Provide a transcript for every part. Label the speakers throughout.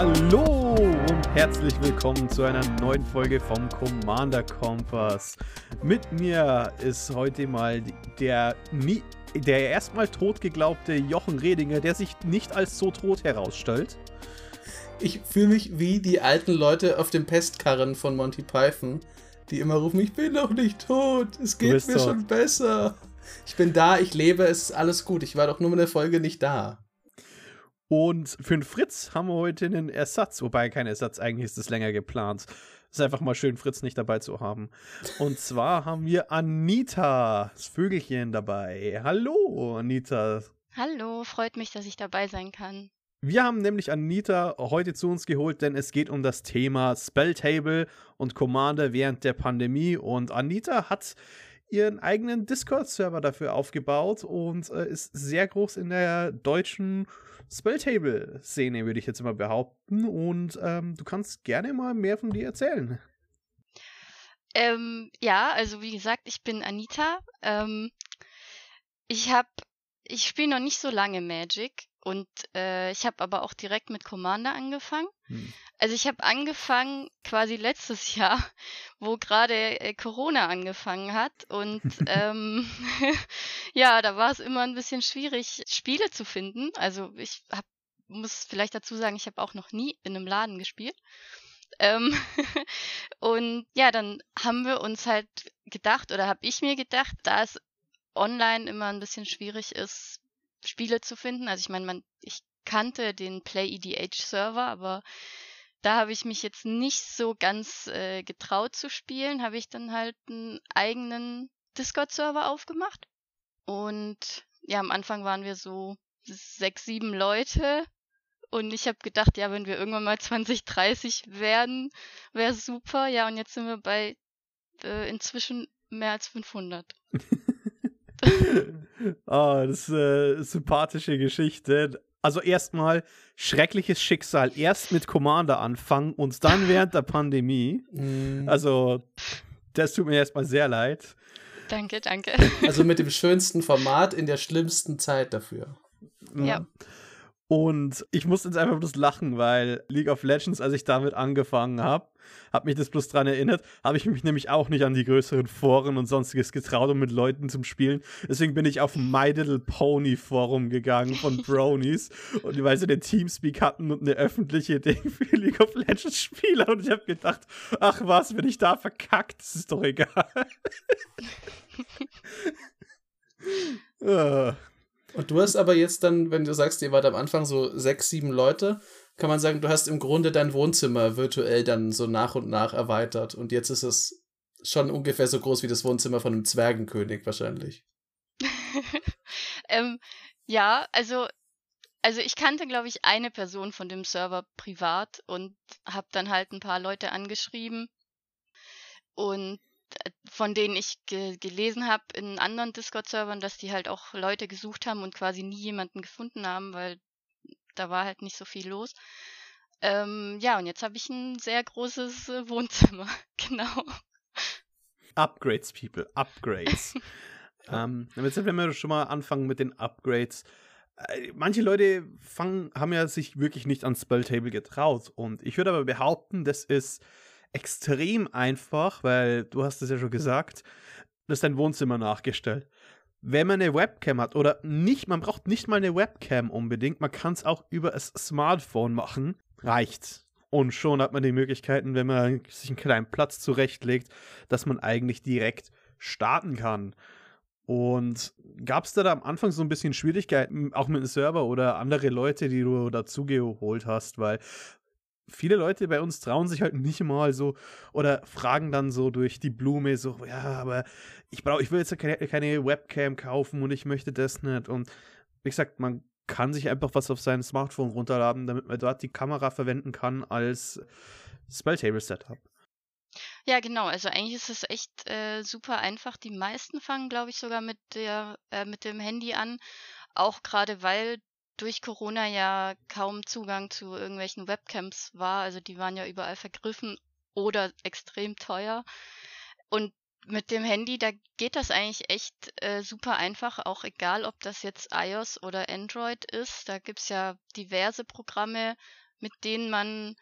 Speaker 1: Hallo und herzlich willkommen zu einer neuen Folge vom Commander Kompass. Mit mir ist heute mal der, der erstmal tot geglaubte Jochen Redinger, der sich nicht als so tot herausstellt.
Speaker 2: Ich fühle mich wie die alten Leute auf dem Pestkarren von Monty Python, die immer rufen, ich bin noch nicht tot, es geht mir doch. schon besser. Ich bin da, ich lebe, es ist alles gut. Ich war doch nur in der Folge nicht da.
Speaker 1: Und für den Fritz haben wir heute einen Ersatz, wobei kein Ersatz, eigentlich ist es länger geplant. Ist einfach mal schön, Fritz nicht dabei zu haben. Und zwar haben wir Anita, das Vögelchen, dabei. Hallo, Anita.
Speaker 3: Hallo, freut mich, dass ich dabei sein kann.
Speaker 1: Wir haben nämlich Anita heute zu uns geholt, denn es geht um das Thema Spelltable und Commander während der Pandemie. Und Anita hat ihren eigenen Discord-Server dafür aufgebaut und äh, ist sehr groß in der deutschen Spelltable-Szene, würde ich jetzt mal behaupten. Und ähm, du kannst gerne mal mehr von dir erzählen.
Speaker 3: Ähm, ja, also wie gesagt, ich bin Anita. Ähm, ich habe, ich spiele noch nicht so lange Magic und äh, ich habe aber auch direkt mit Commander angefangen. Hm. Also ich habe angefangen quasi letztes Jahr, wo gerade äh, Corona angefangen hat. Und ähm, ja, da war es immer ein bisschen schwierig, Spiele zu finden. Also ich hab, muss vielleicht dazu sagen, ich habe auch noch nie in einem Laden gespielt. Ähm, und ja, dann haben wir uns halt gedacht, oder habe ich mir gedacht, da es online immer ein bisschen schwierig ist, Spiele zu finden. Also ich meine, man, ich kannte den Play EDH Server, aber da habe ich mich jetzt nicht so ganz äh, getraut zu spielen, habe ich dann halt einen eigenen Discord-Server aufgemacht. Und ja, am Anfang waren wir so sechs, sieben Leute. Und ich habe gedacht, ja, wenn wir irgendwann mal 20, 30 werden, wäre super. Ja, und jetzt sind wir bei äh, inzwischen mehr als 500.
Speaker 1: oh, das ist eine sympathische Geschichte. Also erstmal schreckliches Schicksal. Erst mit Commander anfangen und dann während der Pandemie. Mm. Also, das tut mir erstmal sehr leid.
Speaker 3: Danke, danke.
Speaker 2: Also mit dem schönsten Format in der schlimmsten Zeit dafür.
Speaker 3: Ja.
Speaker 1: Und ich musste jetzt einfach bloß lachen, weil League of Legends, als ich damit angefangen habe, hat mich das bloß dran erinnert, habe ich mich nämlich auch nicht an die größeren Foren und sonstiges getraut, um mit Leuten zum Spielen. Deswegen bin ich auf My Little Pony Forum gegangen von Bronies und weil sie den Teamspeak hatten und eine öffentliche Ding für League of Legends Spieler und ich habe gedacht, ach was, wenn ich da verkackt, ist doch egal.
Speaker 2: uh. Und du hast aber jetzt dann, wenn du sagst, ihr wart am Anfang so sechs, sieben Leute, kann man sagen, du hast im Grunde dein Wohnzimmer virtuell dann so nach und nach erweitert. Und jetzt ist es schon ungefähr so groß wie das Wohnzimmer von einem Zwergenkönig wahrscheinlich.
Speaker 3: ähm, ja, also, also ich kannte, glaube ich, eine Person von dem Server privat und habe dann halt ein paar Leute angeschrieben. Und von denen ich ge gelesen habe in anderen Discord-Servern, dass die halt auch Leute gesucht haben und quasi nie jemanden gefunden haben, weil da war halt nicht so viel los. Ähm, ja, und jetzt habe ich ein sehr großes äh, Wohnzimmer, genau.
Speaker 1: Upgrades, People, Upgrades. ähm, jetzt, wenn wir schon mal anfangen mit den Upgrades, äh, manche Leute fangen, haben ja sich wirklich nicht ans Spelltable getraut. Und ich würde aber behaupten, das ist extrem einfach, weil du hast es ja schon gesagt, das ist dein Wohnzimmer nachgestellt. Wenn man eine Webcam hat oder nicht, man braucht nicht mal eine Webcam unbedingt, man kann es auch über das Smartphone machen, reicht. Und schon hat man die Möglichkeiten, wenn man sich einen kleinen Platz zurechtlegt, dass man eigentlich direkt starten kann. Und gab es da, da am Anfang so ein bisschen Schwierigkeiten, auch mit dem Server oder andere Leute, die du dazugeholt hast? Weil viele Leute bei uns trauen sich halt nicht mal so oder fragen dann so durch die Blume so, ja, aber ich brauche, ich will jetzt keine, keine Webcam kaufen und ich möchte das nicht. Und wie gesagt, man kann sich einfach was auf sein Smartphone runterladen, damit man dort die Kamera verwenden kann als Spelltable-Setup.
Speaker 3: Ja, genau. Also eigentlich ist es echt äh, super einfach. Die meisten fangen, glaube ich, sogar mit der äh, mit dem Handy an, auch gerade weil durch Corona ja kaum Zugang zu irgendwelchen Webcams war. Also die waren ja überall vergriffen oder extrem teuer. Und mit dem Handy, da geht das eigentlich echt äh, super einfach, auch egal, ob das jetzt iOS oder Android ist. Da gibt's ja diverse Programme, mit denen man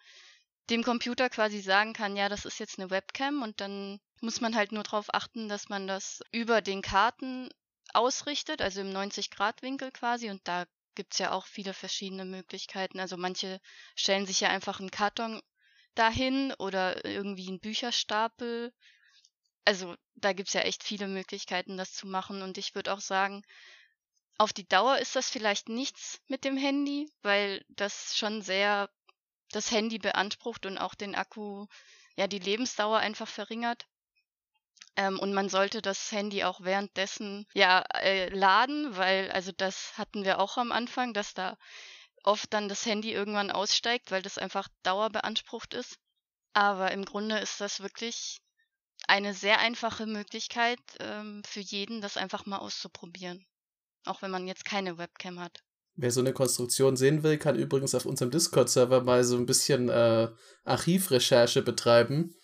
Speaker 3: dem Computer quasi sagen kann, ja, das ist jetzt eine Webcam und dann muss man halt nur darauf achten, dass man das über den Karten ausrichtet, also im 90-Grad-Winkel quasi. Und da gibt's ja auch viele verschiedene Möglichkeiten. Also manche stellen sich ja einfach einen Karton dahin oder irgendwie einen Bücherstapel. Also da gibt's ja echt viele Möglichkeiten, das zu machen. Und ich würde auch sagen, auf die Dauer ist das vielleicht nichts mit dem Handy, weil das schon sehr das Handy beansprucht und auch den Akku, ja, die Lebensdauer einfach verringert. Ähm, und man sollte das Handy auch währenddessen ja äh, laden, weil also das hatten wir auch am Anfang, dass da oft dann das Handy irgendwann aussteigt, weil das einfach dauerbeansprucht ist. Aber im Grunde ist das wirklich eine sehr einfache Möglichkeit ähm, für jeden, das einfach mal auszuprobieren. Auch wenn man jetzt keine Webcam hat.
Speaker 2: Wer so eine Konstruktion sehen will, kann übrigens auf unserem Discord-Server mal so ein bisschen äh, Archivrecherche betreiben.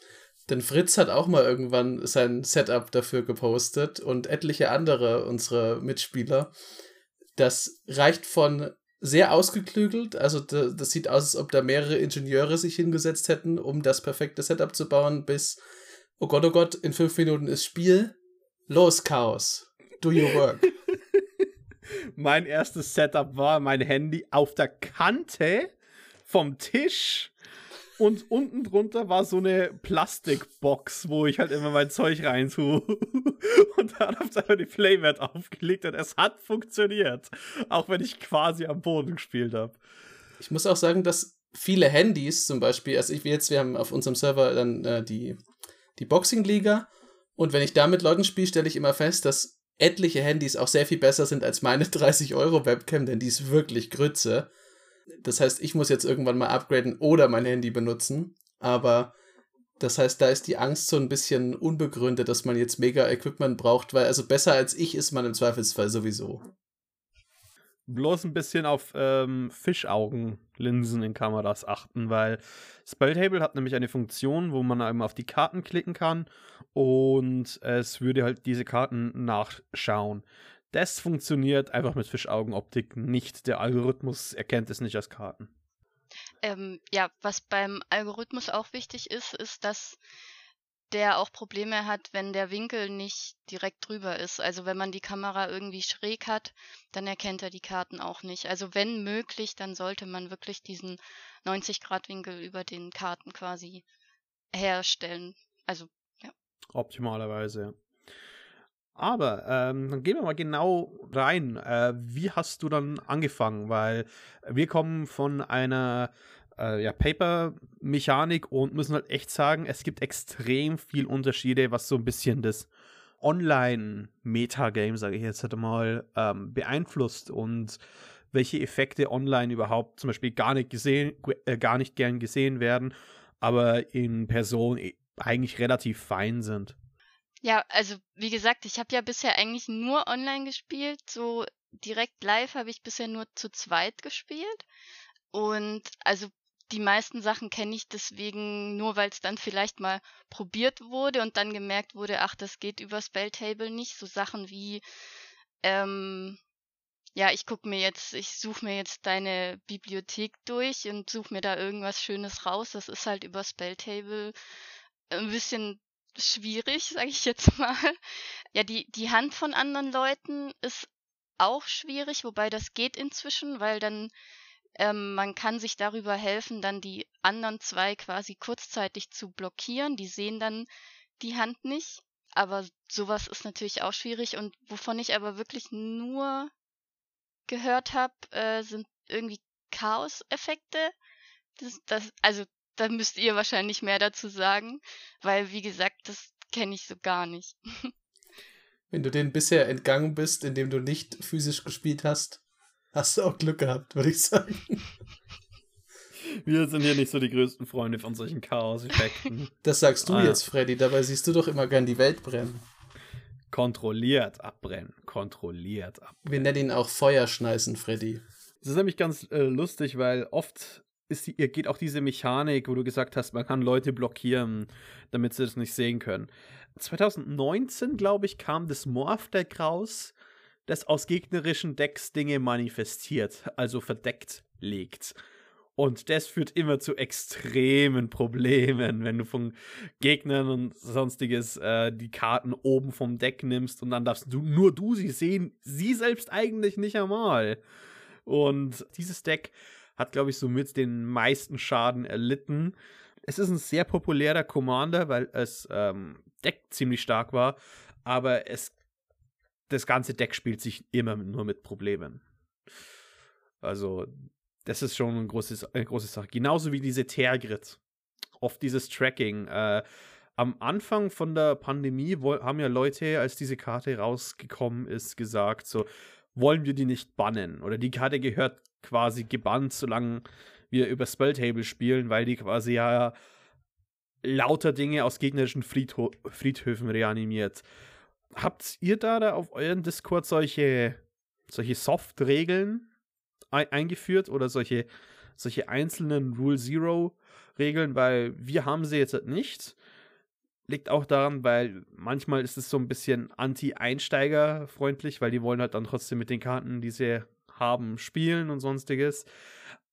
Speaker 2: Denn Fritz hat auch mal irgendwann sein Setup dafür gepostet und etliche andere unserer Mitspieler. Das reicht von sehr ausgeklügelt, also das sieht aus, als ob da mehrere Ingenieure sich hingesetzt hätten, um das perfekte Setup zu bauen, bis, oh Gott, oh Gott, in fünf Minuten ist Spiel. Los, Chaos. Do your work.
Speaker 1: mein erstes Setup war mein Handy auf der Kante vom Tisch und unten drunter war so eine Plastikbox, wo ich halt immer mein Zeug rein tue. Und dann habe ich einfach die Playmat aufgelegt und es hat funktioniert. Auch wenn ich quasi am Boden gespielt habe.
Speaker 2: Ich muss auch sagen, dass viele Handys zum Beispiel, also ich jetzt, wir haben auf unserem Server dann äh, die, die Boxing-Liga und wenn ich da mit Leuten spiele, stelle ich immer fest, dass etliche Handys auch sehr viel besser sind als meine 30 Euro Webcam, denn die ist wirklich Grütze. Das heißt, ich muss jetzt irgendwann mal upgraden oder mein Handy benutzen. Aber das heißt, da ist die Angst so ein bisschen unbegründet, dass man jetzt mega Equipment braucht, weil also besser als ich ist man im Zweifelsfall sowieso.
Speaker 1: Bloß ein bisschen auf ähm, Fischaugenlinsen in Kameras achten, weil Spelltable hat nämlich eine Funktion, wo man eben auf die Karten klicken kann und es würde halt diese Karten nachschauen. Das funktioniert einfach mit Fischaugenoptik nicht. Der Algorithmus erkennt es nicht als Karten.
Speaker 3: Ähm, ja, was beim Algorithmus auch wichtig ist, ist, dass der auch Probleme hat, wenn der Winkel nicht direkt drüber ist. Also wenn man die Kamera irgendwie schräg hat, dann erkennt er die Karten auch nicht. Also wenn möglich, dann sollte man wirklich diesen 90 Grad Winkel über den Karten quasi herstellen. Also ja.
Speaker 1: Optimalerweise, ja. Aber ähm, dann gehen wir mal genau rein. Äh, wie hast du dann angefangen? Weil wir kommen von einer äh, ja, Paper-Mechanik und müssen halt echt sagen, es gibt extrem viel Unterschiede, was so ein bisschen das Online-Metagame, sage ich jetzt halt mal, ähm, beeinflusst und welche Effekte online überhaupt zum Beispiel gar nicht gesehen, äh, gar nicht gern gesehen werden, aber in Person e, eigentlich relativ fein sind.
Speaker 3: Ja, also wie gesagt, ich habe ja bisher eigentlich nur online gespielt. So direkt live habe ich bisher nur zu zweit gespielt. Und also die meisten Sachen kenne ich deswegen nur, weil es dann vielleicht mal probiert wurde und dann gemerkt wurde, ach, das geht über Spelltable nicht. So Sachen wie, ähm, ja, ich guck mir jetzt, ich suche mir jetzt deine Bibliothek durch und suche mir da irgendwas Schönes raus. Das ist halt über Spelltable ein bisschen schwierig, sage ich jetzt mal. Ja, die, die Hand von anderen Leuten ist auch schwierig, wobei das geht inzwischen, weil dann ähm, man kann sich darüber helfen, dann die anderen zwei quasi kurzzeitig zu blockieren. Die sehen dann die Hand nicht. Aber sowas ist natürlich auch schwierig. Und wovon ich aber wirklich nur gehört habe, äh, sind irgendwie Chaos-Effekte. Das, das, also da müsst ihr wahrscheinlich mehr dazu sagen, weil wie gesagt, das kenne ich so gar nicht.
Speaker 2: Wenn du denen bisher entgangen bist, indem du nicht physisch gespielt hast, hast du auch Glück gehabt, würde ich sagen.
Speaker 1: Wir sind hier nicht so die größten Freunde von solchen Chaos-Effekten.
Speaker 2: Das sagst du ah, jetzt, Freddy. Dabei siehst du doch immer gern die Welt brennen.
Speaker 1: Kontrolliert abbrennen. Kontrolliert abbrennen.
Speaker 2: Wir nennen ihn auch Feuerschneißen, Freddy.
Speaker 1: Das ist nämlich ganz äh, lustig, weil oft ist die, geht auch diese Mechanik, wo du gesagt hast, man kann Leute blockieren, damit sie das nicht sehen können. 2019, glaube ich, kam das Morph-Deck raus, das aus gegnerischen Decks Dinge manifestiert, also verdeckt legt. Und das führt immer zu extremen Problemen, wenn du von Gegnern und sonstiges äh, die Karten oben vom Deck nimmst und dann darfst du nur du sie sehen, sie selbst eigentlich nicht einmal. Und dieses Deck hat, glaube ich, somit den meisten Schaden erlitten. Es ist ein sehr populärer Commander, weil es ähm, Deck ziemlich stark war, aber es das ganze Deck spielt sich immer nur mit Problemen. Also das ist schon ein großes, eine große Sache. Genauso wie diese Tergrit. Oft dieses Tracking. Äh, am Anfang von der Pandemie haben ja Leute, als diese Karte rausgekommen ist, gesagt, so, wollen wir die nicht bannen? Oder die Karte gehört quasi gebannt, solange wir über Spelltable spielen, weil die quasi ja lauter Dinge aus gegnerischen Friedho Friedhöfen reanimiert. Habt ihr da, da auf euren Discord solche, solche Soft-Regeln eingeführt oder solche, solche einzelnen Rule Zero Regeln, weil wir haben sie jetzt nicht. Liegt auch daran, weil manchmal ist es so ein bisschen anti-Einsteiger-freundlich, weil die wollen halt dann trotzdem mit den Karten, die sie haben, spielen und sonstiges.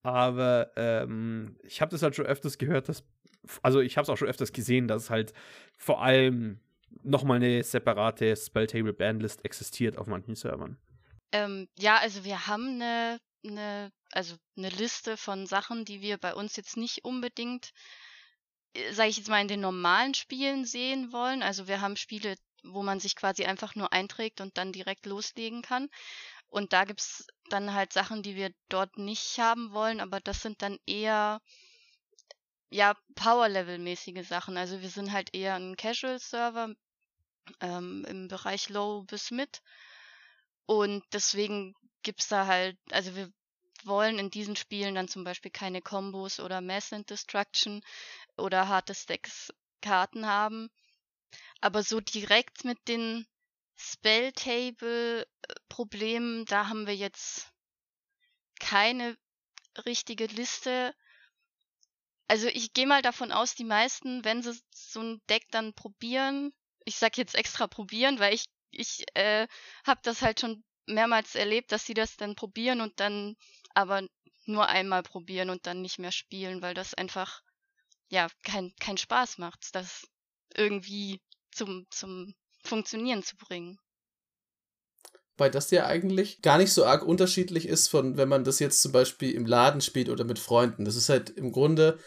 Speaker 1: Aber ähm, ich habe das halt schon öfters gehört, dass, also ich habe es auch schon öfters gesehen, dass halt vor allem nochmal eine separate Spelltable Bandlist existiert auf manchen Servern.
Speaker 3: Ähm, ja, also wir haben eine eine, also eine Liste von Sachen, die wir bei uns jetzt nicht unbedingt, äh, sage ich jetzt mal, in den normalen Spielen sehen wollen. Also wir haben Spiele, wo man sich quasi einfach nur einträgt und dann direkt loslegen kann. Und da gibt's dann halt Sachen, die wir dort nicht haben wollen, aber das sind dann eher ja Power-Level-mäßige Sachen. Also wir sind halt eher ein Casual-Server ähm, im Bereich Low bis Mid. Und deswegen gibt's da halt, also wir wollen in diesen Spielen dann zum Beispiel keine Combos oder Mass and Destruction oder harte Stacks Karten haben. Aber so direkt mit den Spelltable-Problemen, da haben wir jetzt keine richtige Liste. Also ich gehe mal davon aus, die meisten, wenn sie so ein Deck dann probieren, ich sag jetzt extra probieren, weil ich ich äh, habe das halt schon mehrmals erlebt, dass sie das dann probieren und dann aber nur einmal probieren und dann nicht mehr spielen, weil das einfach ja kein kein Spaß macht, das irgendwie zum zum Funktionieren zu bringen.
Speaker 2: Weil das ja eigentlich gar nicht so arg unterschiedlich ist von, wenn man das jetzt zum Beispiel im Laden spielt oder mit Freunden. Das ist halt im Grunde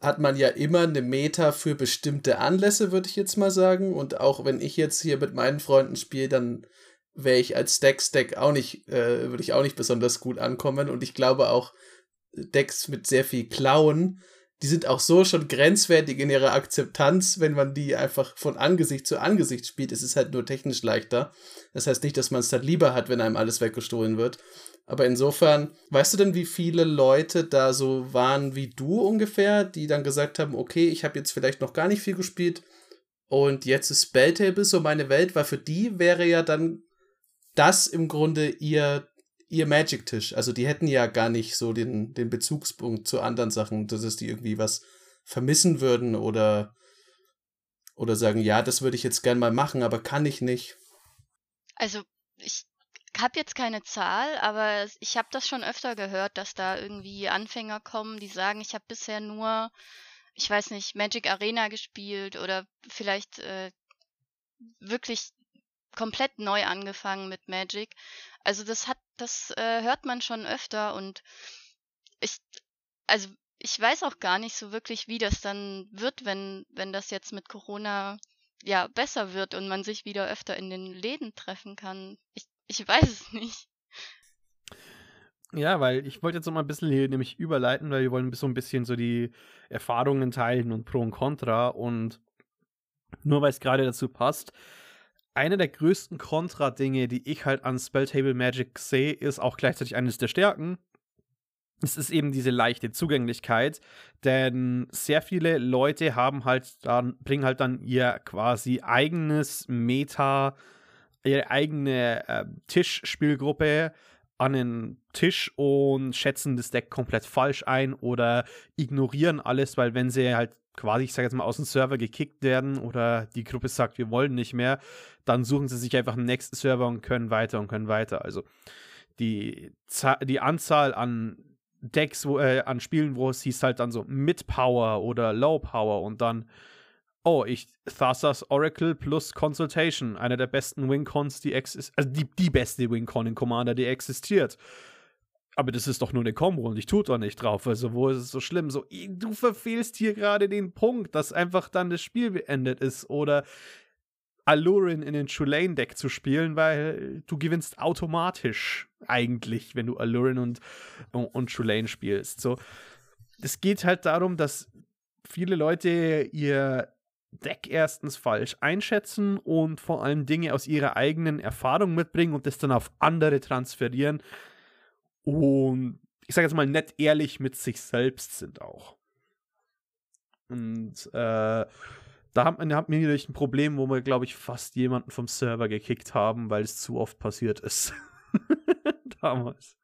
Speaker 2: hat man ja immer eine Meta für bestimmte Anlässe, würde ich jetzt mal sagen. Und auch wenn ich jetzt hier mit meinen Freunden spiele, dann wäre ich als Stack-Stack auch nicht, äh, würde ich auch nicht besonders gut ankommen. Und ich glaube auch, Decks mit sehr viel Klauen, die sind auch so schon grenzwertig in ihrer Akzeptanz, wenn man die einfach von Angesicht zu Angesicht spielt. Es ist halt nur technisch leichter. Das heißt nicht, dass man es dann lieber hat, wenn einem alles weggestohlen wird. Aber insofern, weißt du denn, wie viele Leute da so waren wie du ungefähr, die dann gesagt haben, okay, ich habe jetzt vielleicht noch gar nicht viel gespielt und jetzt ist Spelltable so meine Welt, weil für die wäre ja dann das im Grunde ihr, ihr Magic-Tisch. Also die hätten ja gar nicht so den, den Bezugspunkt zu anderen Sachen, dass es die irgendwie was vermissen würden oder, oder sagen, ja, das würde ich jetzt gern mal machen, aber kann ich nicht.
Speaker 3: Also ich habe jetzt keine Zahl, aber ich habe das schon öfter gehört, dass da irgendwie Anfänger kommen, die sagen, ich habe bisher nur, ich weiß nicht, Magic Arena gespielt oder vielleicht äh, wirklich komplett neu angefangen mit Magic. Also das hat, das äh, hört man schon öfter und ich, also ich weiß auch gar nicht so wirklich, wie das dann wird, wenn, wenn das jetzt mit Corona ja besser wird und man sich wieder öfter in den Läden treffen kann. Ich, ich weiß es nicht.
Speaker 1: Ja, weil ich wollte jetzt noch mal ein bisschen hier nämlich überleiten, weil wir wollen so ein bisschen so die Erfahrungen teilen und Pro und Contra und nur weil es gerade dazu passt, eine der größten Kontra-Dinge, die ich halt an Spelltable Magic sehe, ist auch gleichzeitig eines der Stärken. Es ist eben diese leichte Zugänglichkeit, denn sehr viele Leute haben halt dann, bringen halt dann ihr quasi eigenes Meta, ihre eigene äh, Tischspielgruppe an den Tisch und schätzen das Deck komplett falsch ein oder ignorieren alles, weil wenn sie halt quasi, ich sage jetzt mal, aus dem Server gekickt werden oder die Gruppe sagt, wir wollen nicht mehr, dann suchen sie sich einfach einen nächsten Server und können weiter und können weiter. Also die, die Anzahl an Decks, wo, äh, an Spielen, wo es hieß halt dann so Mid Power oder Low Power und dann, oh, ich, Thassa's Oracle plus Consultation, einer der besten Wincons, die existiert, also die, die beste Wincon in Commander, die existiert. Aber das ist doch nur eine Combo und ich tue doch nicht drauf. Also, wo ist es so schlimm? So, du verfehlst hier gerade den Punkt, dass einfach dann das Spiel beendet ist. Oder Alurin in den Tulane-Deck zu spielen, weil du gewinnst automatisch eigentlich, wenn du Alurin und, und Tulane spielst. So, es geht halt darum, dass viele Leute ihr Deck erstens falsch einschätzen und vor allem Dinge aus ihrer eigenen Erfahrung mitbringen und das dann auf andere transferieren und ich sage jetzt mal nett ehrlich mit sich selbst sind auch. Und äh, da hat man, hat man natürlich ein Problem, wo wir, glaube ich, fast jemanden vom Server gekickt haben, weil es zu oft passiert ist. Damals.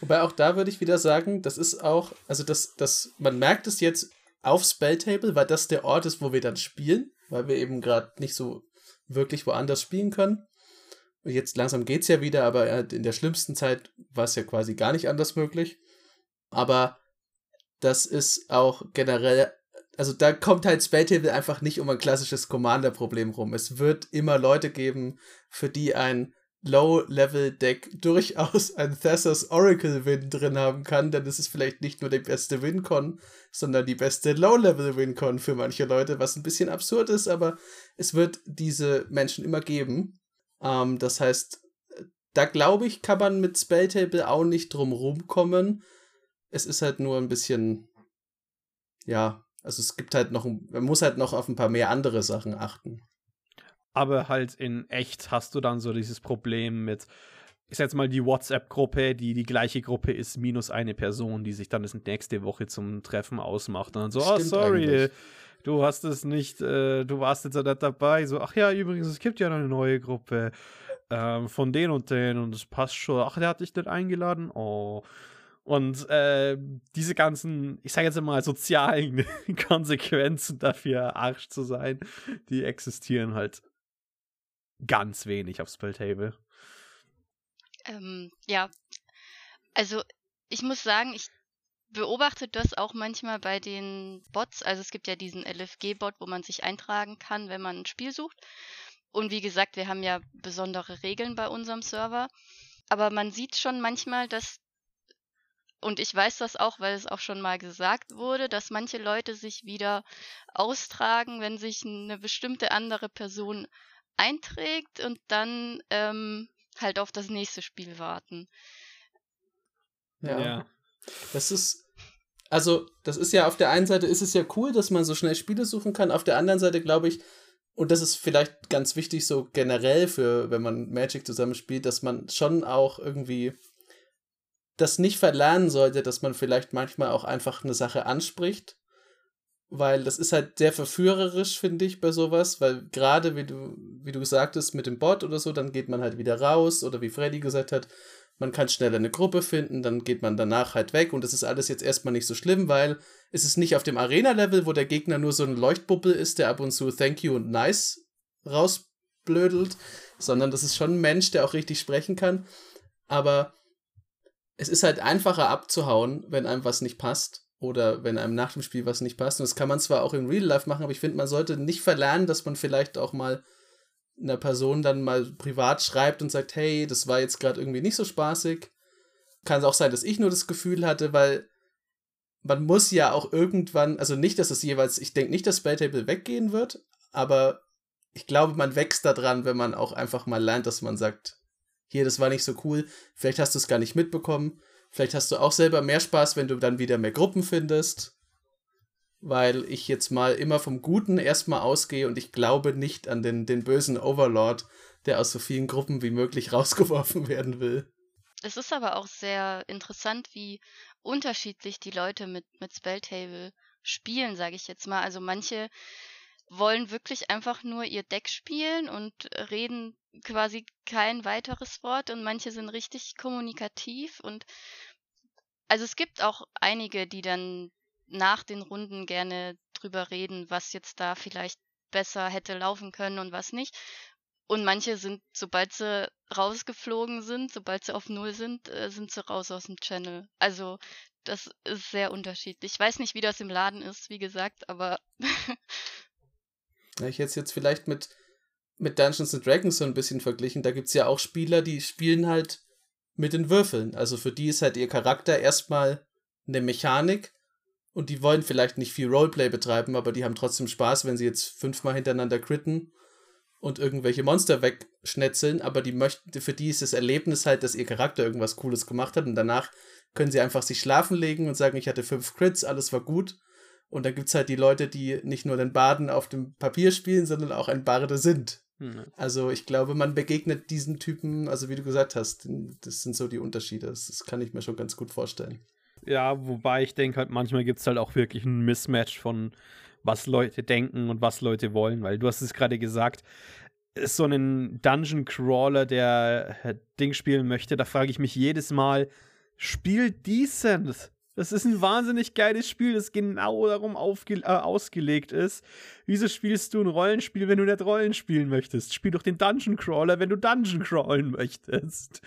Speaker 2: Wobei auch da würde ich wieder sagen, das ist auch, also das, das, man merkt es jetzt auf Spelltable, weil das der Ort ist, wo wir dann spielen, weil wir eben gerade nicht so wirklich woanders spielen können. Jetzt langsam geht es ja wieder, aber in der schlimmsten Zeit war es ja quasi gar nicht anders möglich. Aber das ist auch generell, also da kommt halt Spelltable einfach nicht um ein klassisches Commander-Problem rum. Es wird immer Leute geben, für die ein Low-Level-Deck durchaus ein Thassa's Oracle-Win drin haben kann, denn es ist vielleicht nicht nur die beste Win-Con, sondern die beste Low-Level-Win-Con für manche Leute, was ein bisschen absurd ist, aber es wird diese Menschen immer geben. Ähm, das heißt, da glaube ich, kann man mit Spelltable auch nicht drum rumkommen. Es ist halt nur ein bisschen, ja, also es gibt halt noch, man muss halt noch auf ein paar mehr andere Sachen achten.
Speaker 1: Aber halt in echt hast du dann so dieses Problem mit, ich sag jetzt mal, die WhatsApp-Gruppe, die die gleiche Gruppe ist, minus eine Person, die sich dann das nächste Woche zum Treffen ausmacht. Und dann so, oh, sorry, eigentlich du hast es nicht, äh, du warst jetzt nicht dabei. So, ach ja, übrigens, es gibt ja eine neue Gruppe ähm, von den und den und es passt schon. Ach, der hat dich nicht eingeladen? Oh. Und äh, diese ganzen, ich sage jetzt mal, sozialen Konsequenzen dafür, Arsch zu sein, die existieren halt ganz wenig auf Spelltable.
Speaker 3: Ähm, ja, also ich muss sagen, ich beobachtet das auch manchmal bei den Bots. Also es gibt ja diesen LFG-Bot, wo man sich eintragen kann, wenn man ein Spiel sucht. Und wie gesagt, wir haben ja besondere Regeln bei unserem Server. Aber man sieht schon manchmal, dass, und ich weiß das auch, weil es auch schon mal gesagt wurde, dass manche Leute sich wieder austragen, wenn sich eine bestimmte andere Person einträgt und dann ähm, halt auf das nächste Spiel warten.
Speaker 2: Ja. ja. Das ist, also, das ist ja auf der einen Seite ist es ja cool, dass man so schnell Spiele suchen kann. Auf der anderen Seite glaube ich, und das ist vielleicht ganz wichtig so generell für, wenn man Magic zusammenspielt, dass man schon auch irgendwie das nicht verlernen sollte, dass man vielleicht manchmal auch einfach eine Sache anspricht. Weil das ist halt sehr verführerisch, finde ich, bei sowas, weil gerade wie du, wie du sagtest, mit dem Bot oder so, dann geht man halt wieder raus, oder wie Freddy gesagt hat, man kann schneller eine Gruppe finden, dann geht man danach halt weg und das ist alles jetzt erstmal nicht so schlimm, weil es ist nicht auf dem Arena-Level, wo der Gegner nur so ein Leuchtbubbel ist, der ab und zu Thank you und Nice rausblödelt, sondern das ist schon ein Mensch, der auch richtig sprechen kann. Aber es ist halt einfacher abzuhauen, wenn einem was nicht passt oder wenn einem nach dem Spiel was nicht passt. Und das kann man zwar auch im Real Life machen, aber ich finde, man sollte nicht verlernen, dass man vielleicht auch mal einer Person dann mal privat schreibt und sagt, hey, das war jetzt gerade irgendwie nicht so spaßig. Kann es auch sein, dass ich nur das Gefühl hatte, weil man muss ja auch irgendwann, also nicht, dass es jeweils, ich denke nicht, dass Spelltable weggehen wird, aber ich glaube, man wächst daran, wenn man auch einfach mal lernt, dass man sagt, hier, das war nicht so cool, vielleicht hast du es gar nicht mitbekommen, vielleicht hast du auch selber mehr Spaß, wenn du dann wieder mehr Gruppen findest weil ich jetzt mal immer vom Guten erstmal ausgehe und ich glaube nicht an den, den bösen Overlord, der aus so vielen Gruppen wie möglich rausgeworfen werden will.
Speaker 3: Es ist aber auch sehr interessant, wie unterschiedlich die Leute mit, mit Spelltable spielen, sage ich jetzt mal. Also manche wollen wirklich einfach nur ihr Deck spielen und reden quasi kein weiteres Wort und manche sind richtig kommunikativ und also es gibt auch einige, die dann nach den Runden gerne drüber reden, was jetzt da vielleicht besser hätte laufen können und was nicht. Und manche sind, sobald sie rausgeflogen sind, sobald sie auf Null sind, äh, sind sie raus aus dem Channel. Also das ist sehr unterschiedlich. Ich weiß nicht, wie das im Laden ist, wie gesagt, aber.
Speaker 2: ich hätte es jetzt vielleicht mit, mit Dungeons and Dragons so ein bisschen verglichen. Da gibt es ja auch Spieler, die spielen halt mit den Würfeln. Also für die ist halt ihr Charakter erstmal eine Mechanik und die wollen vielleicht nicht viel Roleplay betreiben, aber die haben trotzdem Spaß, wenn sie jetzt fünfmal hintereinander critten und irgendwelche Monster wegschnetzeln, aber die möchten, für die ist das Erlebnis halt, dass ihr Charakter irgendwas Cooles gemacht hat und danach können sie einfach sich schlafen legen und sagen, ich hatte fünf Crits, alles war gut. Und dann gibt es halt die Leute, die nicht nur den Baden auf dem Papier spielen, sondern auch ein Barde sind. Mhm. Also ich glaube, man begegnet diesen Typen, also wie du gesagt hast, das sind so die Unterschiede. Das, das kann ich mir schon ganz gut vorstellen.
Speaker 1: Ja, wobei ich denke halt, manchmal gibt es halt auch wirklich ein Mismatch von was Leute denken und was Leute wollen, weil du hast es gerade gesagt, ist so ein Dungeon Crawler, der Ding spielen möchte, da frage ich mich jedes Mal, spielt decent. Das ist ein wahnsinnig geiles Spiel, das genau darum äh, ausgelegt ist. Wieso spielst du ein Rollenspiel, wenn du nicht Rollen spielen möchtest? Spiel doch den Dungeon Crawler, wenn du Dungeon crawlen möchtest.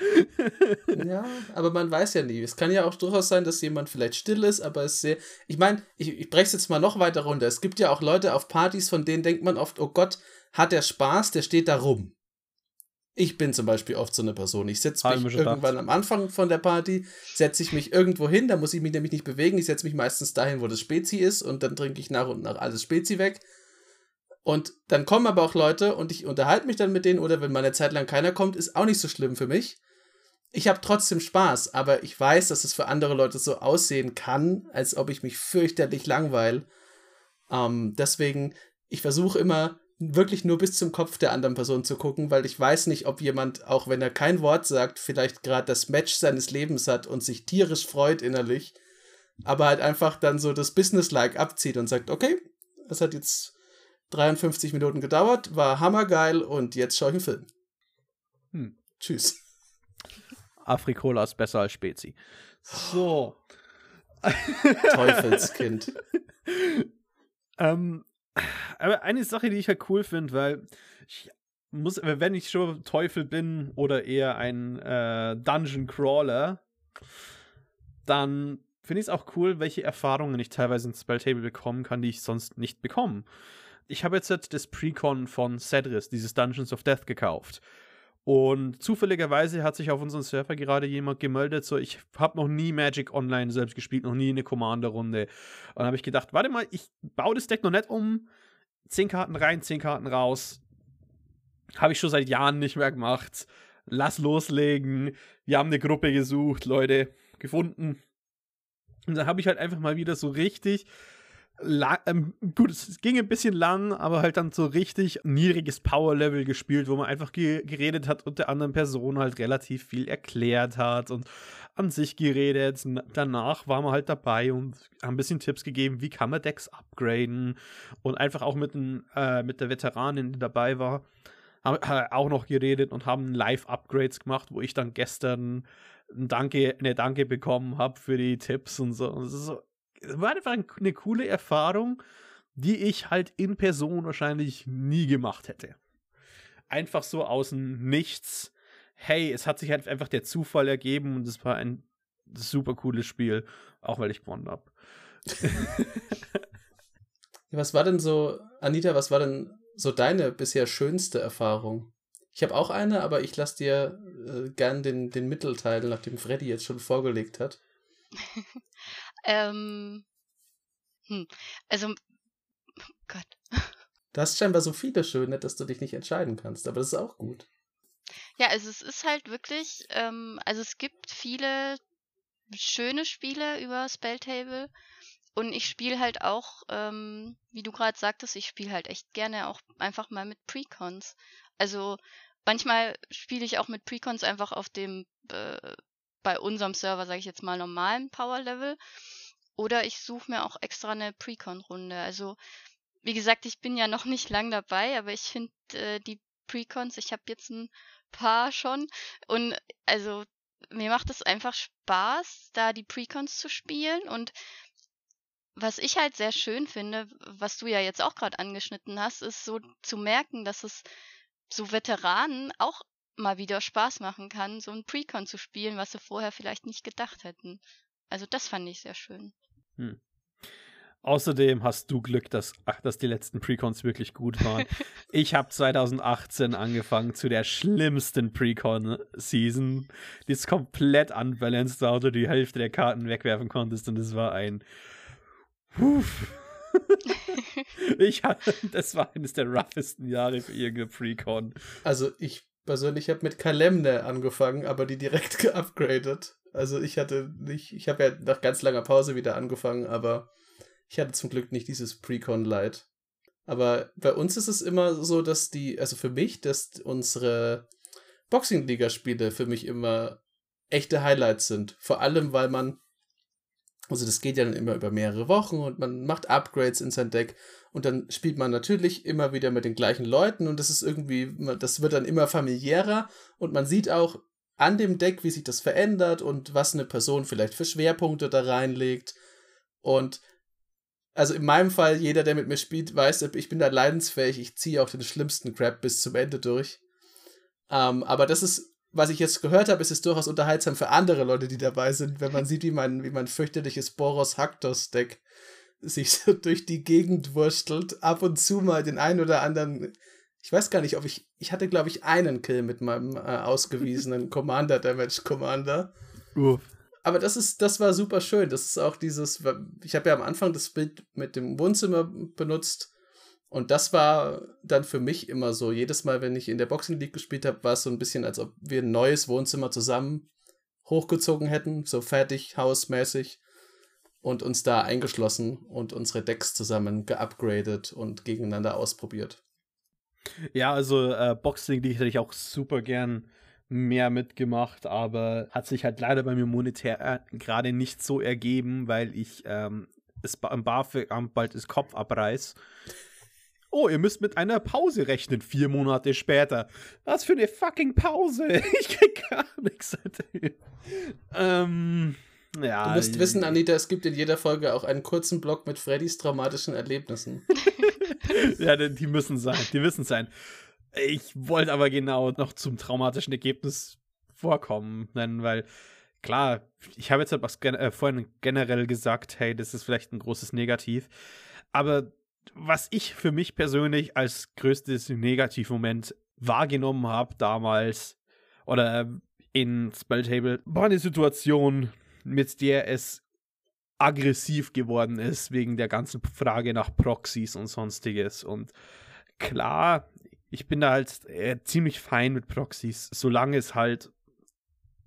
Speaker 2: ja, aber man weiß ja nie. Es kann ja auch durchaus sein, dass jemand vielleicht still ist, aber es sehr. Ich meine, ich, ich breche es jetzt mal noch weiter runter. Es gibt ja auch Leute auf Partys, von denen denkt man oft, oh Gott, hat der Spaß, der steht da rum. Ich bin zum Beispiel oft so eine Person. Ich setze mich irgendwann am Anfang von der Party, setze ich mich irgendwo hin, da muss ich mich nämlich nicht bewegen. Ich setze mich meistens dahin, wo das Spezi ist und dann trinke ich nach und nach alles Spezi weg. Und dann kommen aber auch Leute und ich unterhalte mich dann mit denen oder wenn mal eine Zeit lang keiner kommt, ist auch nicht so schlimm für mich. Ich habe trotzdem Spaß, aber ich weiß, dass es für andere Leute so aussehen kann, als ob ich mich fürchterlich langweile. Ähm, deswegen, ich versuche immer wirklich nur bis zum Kopf der anderen Person zu gucken, weil ich weiß nicht, ob jemand, auch wenn er kein Wort sagt, vielleicht gerade das Match seines Lebens hat und sich tierisch freut innerlich, aber halt einfach dann so das Business-like abzieht und sagt, okay, es hat jetzt 53 Minuten gedauert, war hammergeil und jetzt schaue ich einen Film. Hm. Tschüss.
Speaker 1: Afrikola ist besser als Spezi. So.
Speaker 2: Teufelskind.
Speaker 1: ähm, aber eine Sache, die ich halt cool finde, weil ich muss, wenn ich schon Teufel bin oder eher ein äh, Dungeon Crawler, dann finde ich es auch cool, welche Erfahrungen ich teilweise in Spelltable bekommen kann, die ich sonst nicht bekomme. Ich habe jetzt das Precon von Cedris, dieses Dungeons of Death, gekauft. Und zufälligerweise hat sich auf unserem Server gerade jemand gemeldet, so ich habe noch nie Magic Online selbst gespielt, noch nie eine Commander-Runde. Und dann habe ich gedacht, warte mal, ich baue das Deck noch nicht um. Zehn Karten rein, zehn Karten raus. Habe ich schon seit Jahren nicht mehr gemacht. Lass loslegen. Wir haben eine Gruppe gesucht, Leute, gefunden. Und dann habe ich halt einfach mal wieder so richtig ähm, gut, es ging ein bisschen lang, aber halt dann so richtig niedriges Power-Level gespielt, wo man einfach ge geredet hat und der anderen Person halt relativ viel erklärt hat und an sich geredet. Danach war man halt dabei und haben ein bisschen Tipps gegeben, wie kann man Decks upgraden und einfach auch mit, den, äh, mit der Veteranin, die dabei war, haben auch noch geredet und haben Live-Upgrades gemacht, wo ich dann gestern ein Danke, eine Danke bekommen habe für die Tipps und so. Und so war einfach eine coole Erfahrung, die ich halt in Person wahrscheinlich nie gemacht hätte. Einfach so aus dem Nichts. Hey, es hat sich halt einfach der Zufall ergeben und es war ein super cooles Spiel, auch weil ich gewonnen habe.
Speaker 2: was war denn so, Anita, was war denn so deine bisher schönste Erfahrung? Ich habe auch eine, aber ich lasse dir äh, gern den, den Mittelteil, nachdem Freddy jetzt schon vorgelegt hat.
Speaker 3: Ähm, hm, also, Gott.
Speaker 2: Du hast scheinbar so viele schöne, dass du dich nicht entscheiden kannst, aber das ist auch gut.
Speaker 3: Ja, also es ist halt wirklich, ähm, also es gibt viele schöne Spiele über Spelltable und ich spiele halt auch, ähm, wie du gerade sagtest, ich spiele halt echt gerne auch einfach mal mit Precons. Also manchmal spiele ich auch mit Precons einfach auf dem äh, bei unserem Server, sage ich jetzt mal, normalen Power-Level. Oder ich suche mir auch extra eine Precon-Runde. Also, wie gesagt, ich bin ja noch nicht lang dabei, aber ich finde äh, die Precons, ich habe jetzt ein paar schon. Und also, mir macht es einfach Spaß, da die Precons zu spielen. Und was ich halt sehr schön finde, was du ja jetzt auch gerade angeschnitten hast, ist so zu merken, dass es so Veteranen auch mal wieder Spaß machen kann, so ein Precon zu spielen, was sie vorher vielleicht nicht gedacht hätten. Also das fand ich sehr schön. Hm.
Speaker 1: Außerdem hast du Glück, dass, ach, dass die letzten Precons wirklich gut waren. ich habe 2018 angefangen zu der schlimmsten Precon-Season, die ist komplett unbalanced war, du die Hälfte der Karten wegwerfen konntest und es war ein Huf. ich hatte, das war eines der roughesten Jahre für irgendeine Precon.
Speaker 2: Also ich persönlich habe mit Kalemne angefangen, aber die direkt geupgradet. Also ich hatte nicht, ich habe ja nach ganz langer Pause wieder angefangen, aber ich hatte zum Glück nicht dieses Precon Light. Aber bei uns ist es immer so, dass die, also für mich, dass unsere Boxing-Liga-Spiele für mich immer echte Highlights sind. Vor allem, weil man, also das geht ja dann immer über mehrere Wochen und man macht Upgrades in sein Deck und dann spielt man natürlich immer wieder mit den gleichen Leuten und das ist irgendwie, das wird dann immer familiärer und man sieht auch an dem Deck, wie sich das verändert und was eine Person vielleicht für Schwerpunkte da reinlegt. Und also in meinem Fall, jeder, der mit mir spielt, weiß, ich bin da leidensfähig. Ich ziehe auch den schlimmsten Crap bis zum Ende durch. Ähm, aber das ist, was ich jetzt gehört habe, ist es durchaus unterhaltsam für andere Leute, die dabei sind, wenn man sieht, wie mein, wie mein fürchterliches Boros Haktos Deck sich so durch die Gegend wurstelt, ab und zu mal den einen oder anderen. Ich weiß gar nicht, ob ich. Ich hatte, glaube ich, einen Kill mit meinem äh, ausgewiesenen Commander Damage Commander. Uff aber das ist, das war super schön. Das ist auch dieses, ich habe ja am Anfang das Bild mit dem Wohnzimmer benutzt und das war dann für mich immer so. Jedes Mal, wenn ich in der Boxing League gespielt habe, war es so ein bisschen, als ob wir ein neues Wohnzimmer zusammen hochgezogen hätten, so fertig, hausmäßig und uns da eingeschlossen und unsere Decks zusammen geupgradet und gegeneinander ausprobiert.
Speaker 1: Ja, also äh, Boxing League hätte ich auch super gern mehr mitgemacht, aber hat sich halt leider bei mir monetär äh, gerade nicht so ergeben, weil ich ähm, es am BAföG-Amt bald das Kopf abreiß. Oh, ihr müsst mit einer Pause rechnen, vier Monate später. Was für eine fucking Pause? Ich krieg gar nichts. ähm, ja.
Speaker 2: Du musst wissen, Anita, es gibt in jeder Folge auch einen kurzen Blog mit Freddys traumatischen Erlebnissen.
Speaker 1: ja, die müssen sein, die müssen sein. Ich wollte aber genau noch zum traumatischen Ergebnis vorkommen, denn weil klar, ich habe jetzt etwas gen äh, vorhin generell gesagt, hey, das ist vielleicht ein großes Negativ, aber was ich für mich persönlich als größtes Negativmoment wahrgenommen habe damals oder in Spelltable war eine Situation, mit der es aggressiv geworden ist wegen der ganzen Frage nach Proxys und sonstiges und klar, ich bin da halt äh, ziemlich fein mit Proxys, solange es halt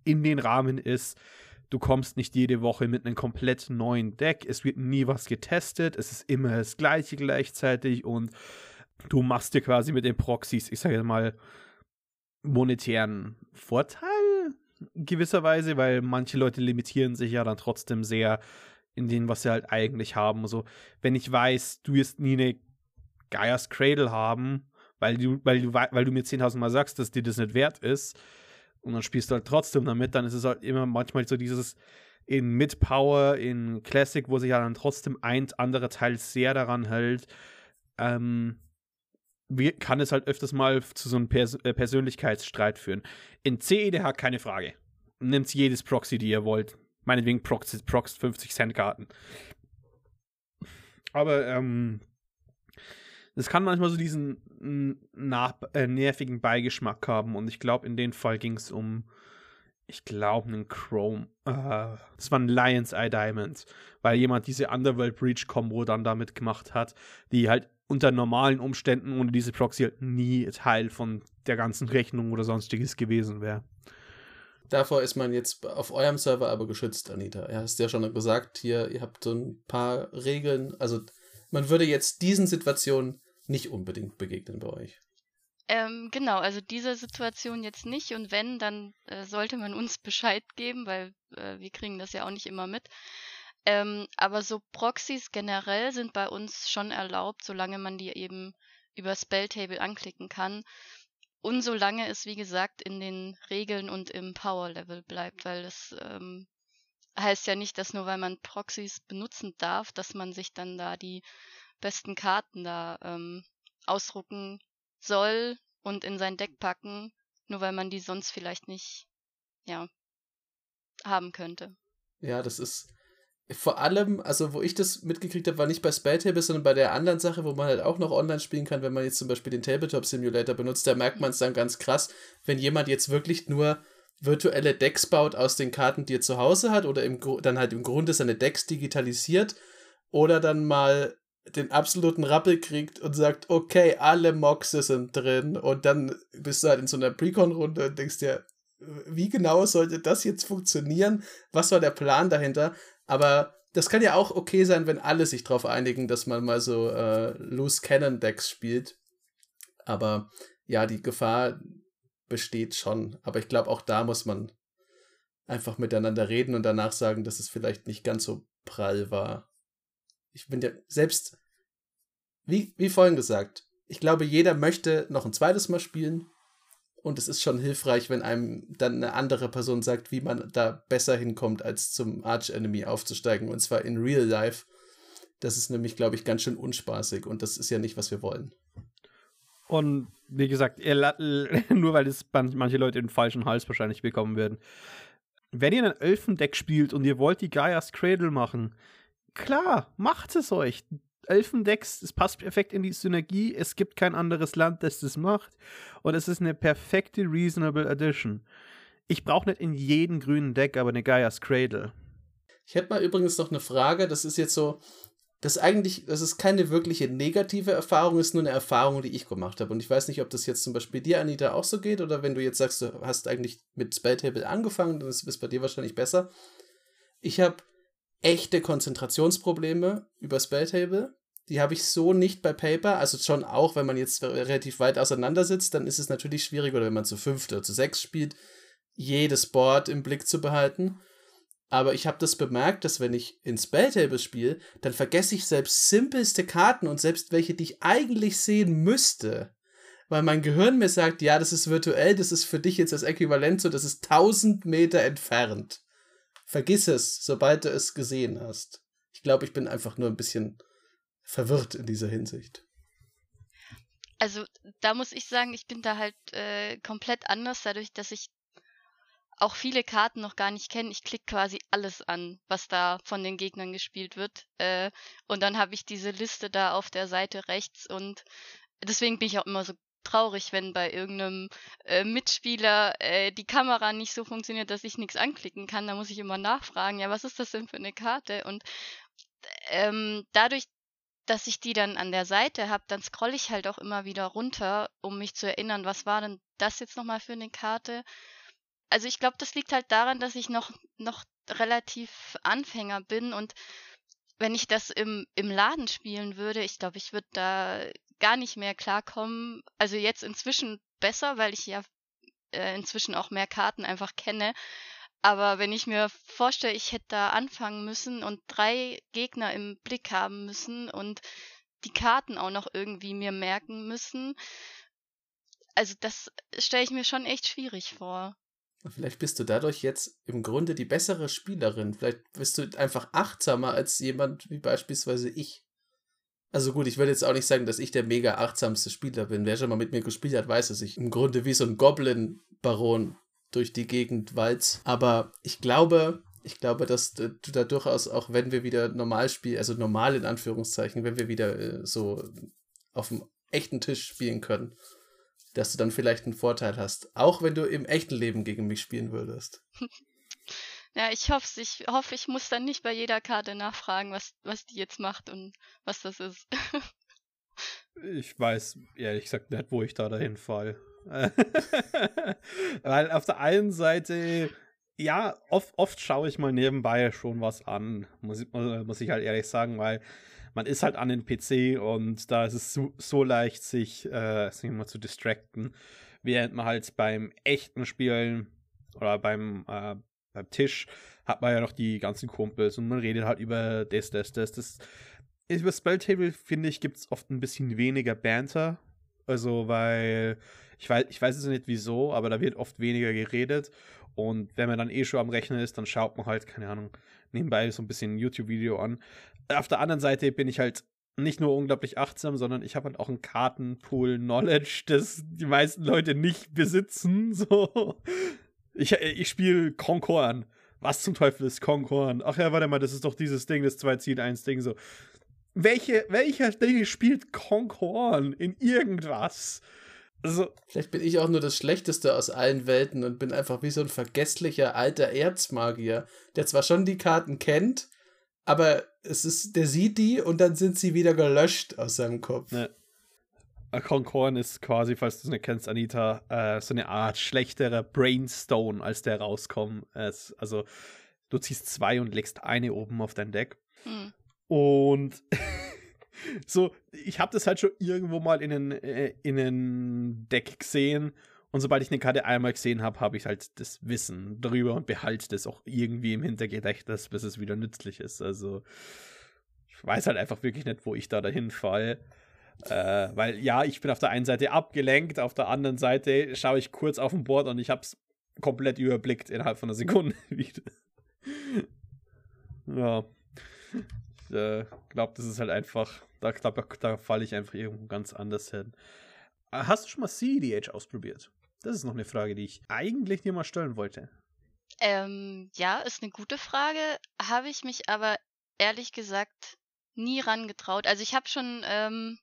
Speaker 1: in den Rahmen ist. Du kommst nicht jede Woche mit einem komplett neuen Deck. Es wird nie was getestet. Es ist immer das Gleiche gleichzeitig und du machst dir quasi mit den Proxys, ich sage mal, monetären Vorteil gewisserweise, weil manche Leute limitieren sich ja dann trotzdem sehr in dem, was sie halt eigentlich haben. Also, wenn ich weiß, du wirst nie eine Gaia's Cradle haben, weil du, weil du, weil du mir 10.000 Mal sagst, dass dir das nicht wert ist und dann spielst du halt trotzdem damit, dann ist es halt immer manchmal so dieses in Mid-Power, in Classic, wo sich ja dann trotzdem ein anderer Teil sehr daran hält, ähm, kann es halt öfters mal zu so einem Pers äh, Persönlichkeitsstreit führen. In CEDH keine Frage. Nimmt jedes Proxy, die ihr wollt. Meinetwegen Proxy, Prox 50 Cent Karten. Aber ähm, das kann manchmal so diesen äh, nervigen Beigeschmack haben. Und ich glaube, in dem Fall ging es um, ich glaube, einen Chrome. Äh, das war ein Lion's Eye Diamond, weil jemand diese Underworld Breach Combo dann damit gemacht hat, die halt unter normalen Umständen ohne diese Proxy halt nie Teil von der ganzen Rechnung oder sonstiges gewesen wäre.
Speaker 2: Davor ist man jetzt auf eurem Server aber geschützt, Anita. Er hast ja schon gesagt, hier, ihr habt so ein paar Regeln. Also man würde jetzt diesen Situationen nicht unbedingt begegnen bei euch.
Speaker 3: Ähm, genau, also diese Situation jetzt nicht und wenn, dann äh, sollte man uns Bescheid geben, weil äh, wir kriegen das ja auch nicht immer mit. Ähm, aber so Proxys generell sind bei uns schon erlaubt, solange man die eben über Spelltable anklicken kann. Und solange es, wie gesagt, in den Regeln und im Power-Level bleibt, weil das ähm, heißt ja nicht, dass nur weil man Proxys benutzen darf, dass man sich dann da die besten Karten da ähm, ausdrucken soll und in sein Deck packen, nur weil man die sonst vielleicht nicht, ja, haben könnte.
Speaker 2: Ja, das ist vor allem, also wo ich das mitgekriegt habe, war nicht bei Spelltable, sondern bei der anderen Sache, wo man halt auch noch online spielen kann, wenn man jetzt zum Beispiel den Tabletop Simulator benutzt, da merkt man es dann ganz krass, wenn jemand jetzt wirklich nur virtuelle Decks baut aus den Karten, die er zu Hause hat, oder im, dann halt im Grunde seine Decks digitalisiert, oder dann mal den absoluten Rappel kriegt und sagt, okay, alle Moxe sind drin, und dann bist du halt in so einer Precon-Runde und denkst dir, wie genau sollte das jetzt funktionieren? Was war der Plan dahinter? Aber das kann ja auch okay sein, wenn alle sich darauf einigen, dass man mal so äh, Loose Cannon Decks spielt. Aber ja, die Gefahr besteht schon. Aber ich glaube, auch da muss man einfach miteinander reden und danach sagen, dass es vielleicht nicht ganz so prall war. Ich bin ja selbst, wie, wie vorhin gesagt, ich glaube, jeder möchte noch ein zweites Mal spielen. Und es ist schon hilfreich, wenn einem dann eine andere Person sagt, wie man da besser hinkommt, als zum Arch-Enemy aufzusteigen. Und zwar in Real Life. Das ist nämlich, glaube ich, ganz schön unspaßig. Und das ist ja nicht, was wir wollen.
Speaker 1: Und wie gesagt, nur weil es manche Leute den falschen Hals wahrscheinlich bekommen werden. Wenn ihr ein Elfendeck spielt und ihr wollt die Gaia's Cradle machen, klar, macht es euch. Elfendecks, es passt perfekt in die Synergie. Es gibt kein anderes Land, das das macht. Und es ist eine perfekte Reasonable Addition. Ich brauche nicht in jedem grünen Deck aber eine Gaia's Cradle.
Speaker 2: Ich hätte mal übrigens noch eine Frage. Das ist jetzt so, das eigentlich, das ist keine wirkliche negative Erfahrung, ist nur eine Erfahrung, die ich gemacht habe. Und ich weiß nicht, ob das jetzt zum Beispiel dir, Anita, auch so geht oder wenn du jetzt sagst, du hast eigentlich mit Spelltable angefangen, dann ist es bei dir wahrscheinlich besser. Ich habe echte Konzentrationsprobleme über Spelltable. Die habe ich so nicht bei Paper. Also schon auch, wenn man jetzt relativ weit auseinander sitzt, dann ist es natürlich schwierig, oder wenn man zu fünft oder zu sechs spielt, jedes Board im Blick zu behalten. Aber ich habe das bemerkt, dass wenn ich in Spelltable spiele, dann vergesse ich selbst simpelste Karten und selbst welche, die ich eigentlich sehen müsste. Weil mein Gehirn mir sagt, ja, das ist virtuell, das ist für dich jetzt das Äquivalent so, das ist 1000 Meter entfernt. Vergiss es, sobald du es gesehen hast. Ich glaube, ich bin einfach nur ein bisschen verwirrt in dieser Hinsicht.
Speaker 3: Also da muss ich sagen, ich bin da halt äh, komplett anders, dadurch, dass ich auch viele Karten noch gar nicht kenne. Ich klicke quasi alles an, was da von den Gegnern gespielt wird. Äh, und dann habe ich diese Liste da auf der Seite rechts und deswegen bin ich auch immer so traurig, wenn bei irgendeinem äh, Mitspieler äh, die Kamera nicht so funktioniert, dass ich nichts anklicken kann. Da muss ich immer nachfragen, ja, was ist das denn für eine Karte? Und ähm, dadurch, dass ich die dann an der Seite habe, dann scrolle ich halt auch immer wieder runter, um mich zu erinnern, was war denn das jetzt nochmal für eine Karte? Also ich glaube, das liegt halt daran, dass ich noch, noch relativ Anfänger bin und wenn ich das im, im Laden spielen würde, ich glaube, ich würde da gar nicht mehr klarkommen. Also jetzt inzwischen besser, weil ich ja äh, inzwischen auch mehr Karten einfach kenne. Aber wenn ich mir vorstelle, ich hätte da anfangen müssen und drei Gegner im Blick haben müssen und die Karten auch noch irgendwie mir merken müssen, also das stelle ich mir schon echt schwierig vor.
Speaker 2: Vielleicht bist du dadurch jetzt im Grunde die bessere Spielerin. Vielleicht bist du einfach achtsamer als jemand wie beispielsweise ich. Also gut, ich würde jetzt auch nicht sagen, dass ich der mega achtsamste Spieler bin. Wer schon mal mit mir gespielt hat, weiß, dass ich im Grunde wie so ein Goblin-Baron durch die Gegend walz. Aber ich glaube, ich glaube, dass du da durchaus auch, wenn wir wieder normal spielen, also normal in Anführungszeichen, wenn wir wieder äh, so auf dem echten Tisch spielen können, dass du dann vielleicht einen Vorteil hast. Auch wenn du im echten Leben gegen mich spielen würdest.
Speaker 3: Ja, ich hoffe, ich hoffe, ich muss dann nicht bei jeder Karte nachfragen, was, was die jetzt macht und was das ist.
Speaker 1: ich weiß ehrlich gesagt nicht, wo ich da dahin fall. Weil auf der einen Seite, ja, oft, oft schaue ich mal nebenbei schon was an, muss, muss ich halt ehrlich sagen, weil man ist halt an den PC und da ist es so, so leicht, sich, äh, mal zu distracten, während man halt beim echten Spielen oder beim äh, beim Tisch hat man ja noch die ganzen Kumpels und man redet halt über das, das, das, das. Über Spelltable, finde ich, gibt es oft ein bisschen weniger Banter. Also, weil ich weiß, ich weiß es nicht wieso, aber da wird oft weniger geredet. Und wenn man dann eh schon am Rechnen ist, dann schaut man halt, keine Ahnung, nebenbei so ein bisschen ein YouTube-Video an. Auf der anderen Seite bin ich halt nicht nur unglaublich achtsam, sondern ich habe halt auch ein Kartenpool-Knowledge, das die meisten Leute nicht besitzen. So. Ich, äh, ich spiele Concorn. was zum Teufel ist Concorn? Ach ja, warte mal, das ist doch dieses Ding, das 2 zieht 1 Ding so. Welche, welcher Ding spielt Concorn in irgendwas?
Speaker 2: Also, Vielleicht bin ich auch nur das Schlechteste aus allen Welten und bin einfach wie so ein vergesslicher alter Erzmagier, der zwar schon die Karten kennt, aber es ist, der sieht die und dann sind sie wieder gelöscht aus seinem Kopf. Ja.
Speaker 1: Concorn ist quasi, falls du es nicht kennst, Anita, äh, so eine Art schlechterer Brainstone, als der rauskommt. Also, du ziehst zwei und legst eine oben auf dein Deck. Hm. Und so, ich habe das halt schon irgendwo mal in einem äh, in einen Deck gesehen. Und sobald ich eine Karte einmal gesehen habe, habe ich halt das Wissen darüber und behalte das auch irgendwie im Hintergedächtnis, bis es wieder nützlich ist. Also, ich weiß halt einfach wirklich nicht, wo ich da dahin falle. Äh, weil ja, ich bin auf der einen Seite abgelenkt, auf der anderen Seite schaue ich kurz auf dem Board und ich habe es komplett überblickt innerhalb von einer Sekunde wieder. ja. Ich äh, glaube, das ist halt einfach, da, da, da falle ich einfach irgendwo ganz anders hin. Äh, hast du schon mal CEDH ausprobiert? Das ist noch eine Frage, die ich eigentlich dir mal stellen wollte.
Speaker 3: Ähm, ja, ist eine gute Frage. Habe ich mich aber ehrlich gesagt nie rangetraut. Also ich habe schon ähm,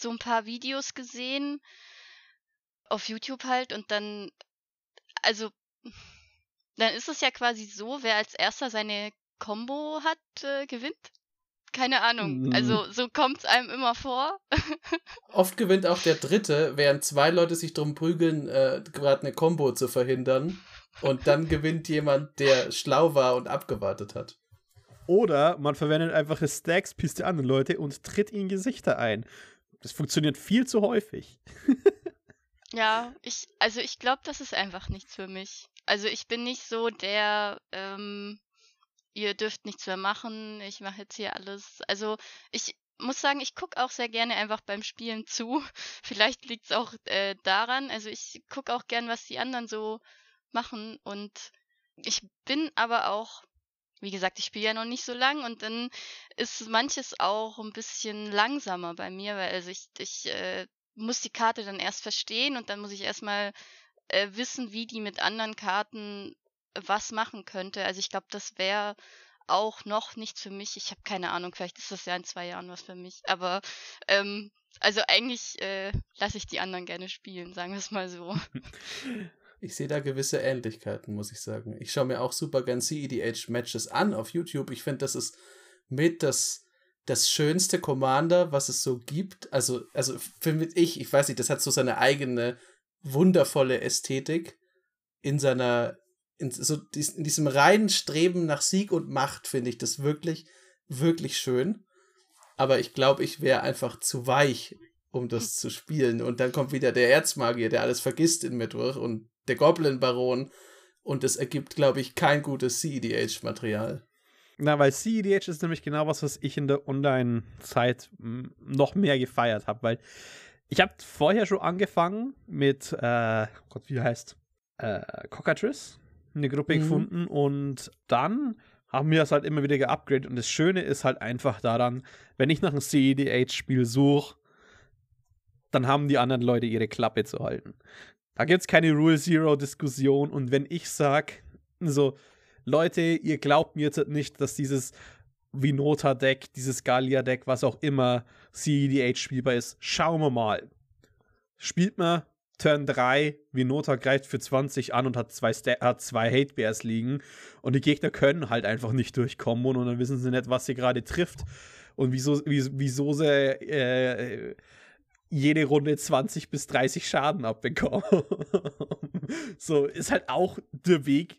Speaker 3: so ein paar Videos gesehen auf YouTube halt und dann, also, dann ist es ja quasi so, wer als erster seine Combo hat, äh, gewinnt. Keine Ahnung. Mhm. Also so kommt es einem immer vor.
Speaker 2: Oft gewinnt auch der Dritte, während zwei Leute sich drum prügeln, äh, gerade eine Combo zu verhindern. Und dann gewinnt jemand, der schlau war und abgewartet hat.
Speaker 1: Oder man verwendet einfach Stacks, pisst die anderen Leute und tritt ihnen Gesichter ein. Das funktioniert viel zu häufig.
Speaker 3: ja, ich, also ich glaube, das ist einfach nichts für mich. Also ich bin nicht so der, ähm, ihr dürft nichts mehr machen, ich mache jetzt hier alles. Also ich muss sagen, ich gucke auch sehr gerne einfach beim Spielen zu. Vielleicht liegt es auch äh, daran. Also ich gucke auch gern, was die anderen so machen. Und ich bin aber auch wie gesagt, ich spiele ja noch nicht so lang und dann ist manches auch ein bisschen langsamer bei mir, weil also ich, ich äh, muss die Karte dann erst verstehen und dann muss ich erstmal äh, wissen, wie die mit anderen Karten was machen könnte. Also ich glaube, das wäre auch noch nichts für mich. Ich habe keine Ahnung, vielleicht ist das ja in zwei Jahren was für mich. Aber ähm, also eigentlich äh, lasse ich die anderen gerne spielen, sagen wir es mal so.
Speaker 2: Ich sehe da gewisse Ähnlichkeiten, muss ich sagen. Ich schaue mir auch super gern CEDH-Matches an auf YouTube. Ich finde, das ist mit das, das schönste Commander, was es so gibt. Also, also finde ich, ich weiß nicht, das hat so seine eigene wundervolle Ästhetik in seiner, in, so, in diesem reinen Streben nach Sieg und Macht finde ich das wirklich, wirklich schön. Aber ich glaube, ich wäre einfach zu weich, um das zu spielen. Und dann kommt wieder der Erzmagier, der alles vergisst in mir durch und der Goblin-Baron. Und es ergibt, glaube ich, kein gutes CEDH-Material.
Speaker 1: Na, weil CEDH ist nämlich genau was, was ich in der Online-Zeit noch mehr gefeiert habe, weil ich habe vorher schon angefangen mit, äh, Gott, wie heißt, äh, Cockatrice, eine Gruppe mhm. gefunden und dann haben wir es halt immer wieder geupgradet und das Schöne ist halt einfach daran, wenn ich nach einem CEDH-Spiel suche, dann haben die anderen Leute ihre Klappe zu halten. Da gibt es keine Rule Zero Diskussion. Und wenn ich sage, so, Leute, ihr glaubt mir jetzt nicht, dass dieses Vinota-Deck, dieses Gallia-Deck, was auch immer, CEDH spielbar ist, schauen wir mal. Spielt man Turn 3, Vinota greift für 20 an und hat zwei, hat zwei Hate Bears liegen. Und die Gegner können halt einfach nicht durchkommen und dann wissen sie nicht, was sie gerade trifft. Und wieso, wieso sie äh, jede Runde 20 bis 30 Schaden abbekommen. so, ist halt auch der Weg.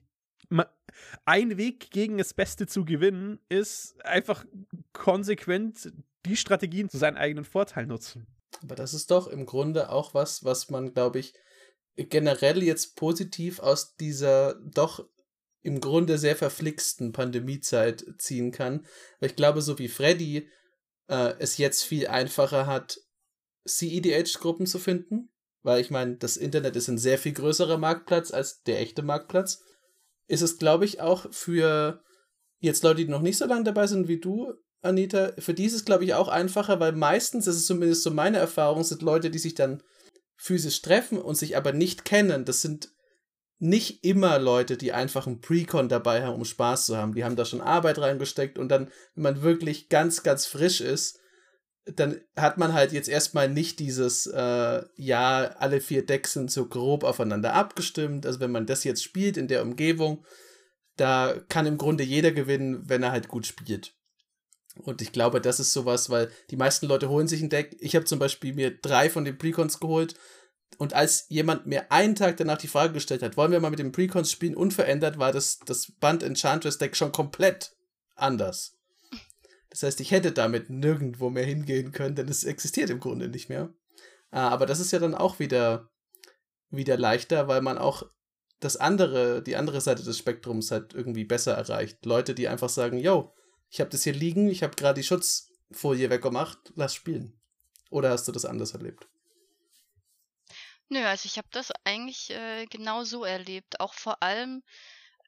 Speaker 1: Ein Weg gegen das Beste zu gewinnen, ist einfach konsequent die Strategien zu seinen eigenen Vorteil nutzen.
Speaker 2: Aber das ist doch im Grunde auch was, was man, glaube ich, generell jetzt positiv aus dieser doch im Grunde sehr verflixten Pandemiezeit ziehen kann. Weil ich glaube, so wie Freddy äh, es jetzt viel einfacher hat, CEDH-Gruppen zu finden, weil ich meine, das Internet ist ein sehr viel größerer Marktplatz als der echte Marktplatz. Ist es, glaube ich, auch für jetzt Leute, die noch nicht so lange dabei sind wie du, Anita, für die ist es, glaube ich, auch einfacher, weil meistens, das ist zumindest so meine Erfahrung, sind Leute, die sich dann physisch treffen und sich aber nicht kennen. Das sind nicht immer Leute, die einfach einen Precon dabei haben, um Spaß zu haben. Die haben da schon Arbeit reingesteckt und dann, wenn man wirklich ganz, ganz frisch ist, dann hat man halt jetzt erstmal nicht dieses, äh, ja, alle vier Decks sind so grob aufeinander abgestimmt. Also wenn man das jetzt spielt in der Umgebung, da kann im Grunde jeder gewinnen, wenn er halt gut spielt. Und ich glaube, das ist sowas, weil die meisten Leute holen sich ein Deck. Ich habe zum Beispiel mir drei von den Precons geholt. Und als jemand mir einen Tag danach die Frage gestellt hat, wollen wir mal mit den Precons spielen, unverändert, war das, das Band Enchantress Deck schon komplett anders. Das heißt, ich hätte damit nirgendwo mehr hingehen können, denn es existiert im Grunde nicht mehr. Ah, aber das ist ja dann auch wieder, wieder leichter, weil man auch das andere, die andere Seite des Spektrums halt irgendwie besser erreicht. Leute, die einfach sagen, yo, ich habe das hier liegen, ich habe gerade die Schutzfolie weggemacht, lass spielen. Oder hast du das anders erlebt?
Speaker 3: Nö, also ich habe das eigentlich äh, genau so erlebt. Auch vor allem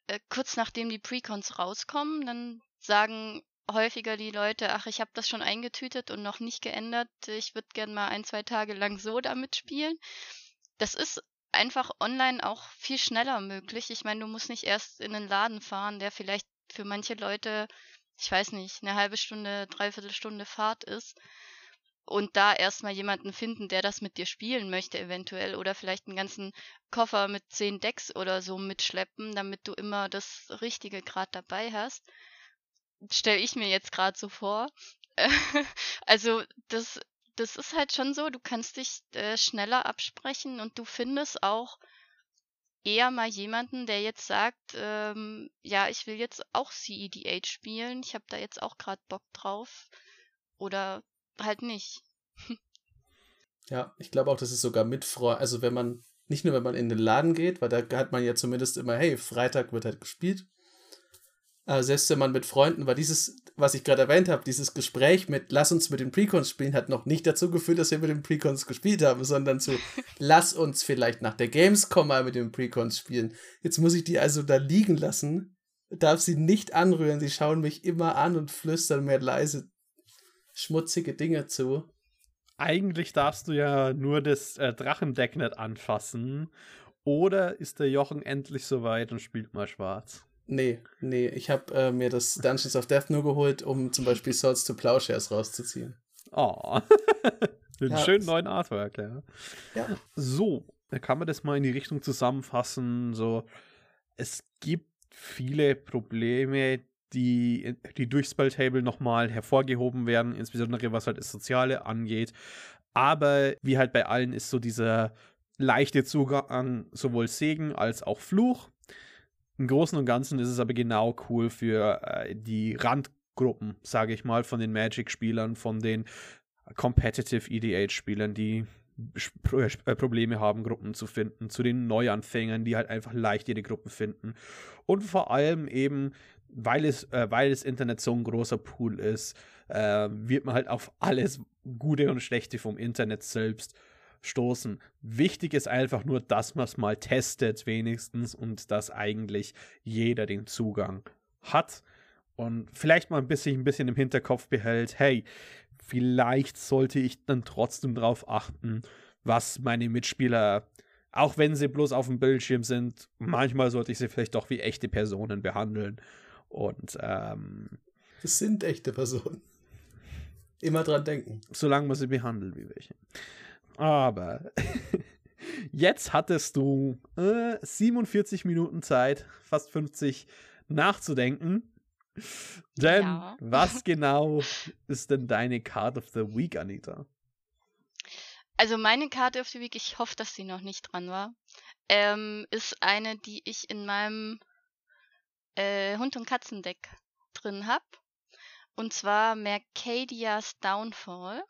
Speaker 3: äh, kurz nachdem die Precons rauskommen, dann sagen häufiger die Leute, ach, ich habe das schon eingetütet und noch nicht geändert. Ich würde gern mal ein, zwei Tage lang so damit spielen. Das ist einfach online auch viel schneller möglich. Ich meine, du musst nicht erst in den Laden fahren, der vielleicht für manche Leute, ich weiß nicht, eine halbe Stunde, dreiviertel Stunde Fahrt ist. Und da erstmal jemanden finden, der das mit dir spielen möchte, eventuell. Oder vielleicht einen ganzen Koffer mit zehn Decks oder so mitschleppen, damit du immer das Richtige gerade dabei hast stelle ich mir jetzt gerade so vor. also das, das ist halt schon so, du kannst dich äh, schneller absprechen und du findest auch eher mal jemanden, der jetzt sagt, ähm, ja, ich will jetzt auch CEDH spielen, ich habe da jetzt auch gerade Bock drauf oder halt nicht.
Speaker 2: ja, ich glaube auch, das ist sogar mit Freude, also wenn man, nicht nur wenn man in den Laden geht, weil da hat man ja zumindest immer, hey, Freitag wird halt gespielt, äh, selbst wenn man mit Freunden war, dieses, was ich gerade erwähnt habe, dieses Gespräch mit Lass uns mit den Precons spielen, hat noch nicht dazu geführt, dass wir mit den Precons gespielt haben, sondern zu Lass uns vielleicht nach der Gamescom mal mit den Precons spielen. Jetzt muss ich die also da liegen lassen, darf sie nicht anrühren, sie schauen mich immer an und flüstern mir leise schmutzige Dinge zu.
Speaker 1: Eigentlich darfst du ja nur das äh, Drachendeck nicht anfassen. Oder ist der Jochen endlich soweit und spielt mal schwarz?
Speaker 2: Nee, nee, ich habe äh, mir das Dungeons of Death nur geholt, um zum Beispiel Swords to Plowshares rauszuziehen.
Speaker 1: Oh. Den ja, schönen neuen Artwork, ja. ja. So, da kann man das mal in die Richtung zusammenfassen. So, es gibt viele Probleme, die, die durch Spelltable nochmal hervorgehoben werden, insbesondere was halt das Soziale angeht. Aber wie halt bei allen ist so dieser leichte Zugang sowohl Segen als auch Fluch. Im Großen und Ganzen ist es aber genau cool für äh, die Randgruppen, sage ich mal, von den Magic-Spielern, von den Competitive EDH-Spielern, die äh, Probleme haben, Gruppen zu finden, zu den Neuanfängern, die halt einfach leicht ihre Gruppen finden. Und vor allem eben, weil es, äh, weil das Internet so ein großer Pool ist, äh, wird man halt auf alles Gute und Schlechte vom Internet selbst stoßen. Wichtig ist einfach nur, dass man es mal testet, wenigstens, und dass eigentlich jeder den Zugang hat. Und vielleicht mal ein bisschen, ein bisschen im Hinterkopf behält, hey, vielleicht sollte ich dann trotzdem darauf achten, was meine Mitspieler, auch wenn sie bloß auf dem Bildschirm sind, manchmal sollte ich sie vielleicht doch wie echte Personen behandeln. Und ähm,
Speaker 2: das sind echte Personen. Immer dran denken.
Speaker 1: Solange man sie behandelt wie welche. Aber jetzt hattest du äh, 47 Minuten Zeit, fast 50 nachzudenken. Denn ja. was genau ist denn deine Card of the Week, Anita?
Speaker 3: Also meine Card of the Week, ich hoffe, dass sie noch nicht dran war, ähm, ist eine, die ich in meinem äh, Hund- und Katzendeck drin habe. Und zwar Mercadia's Downfall.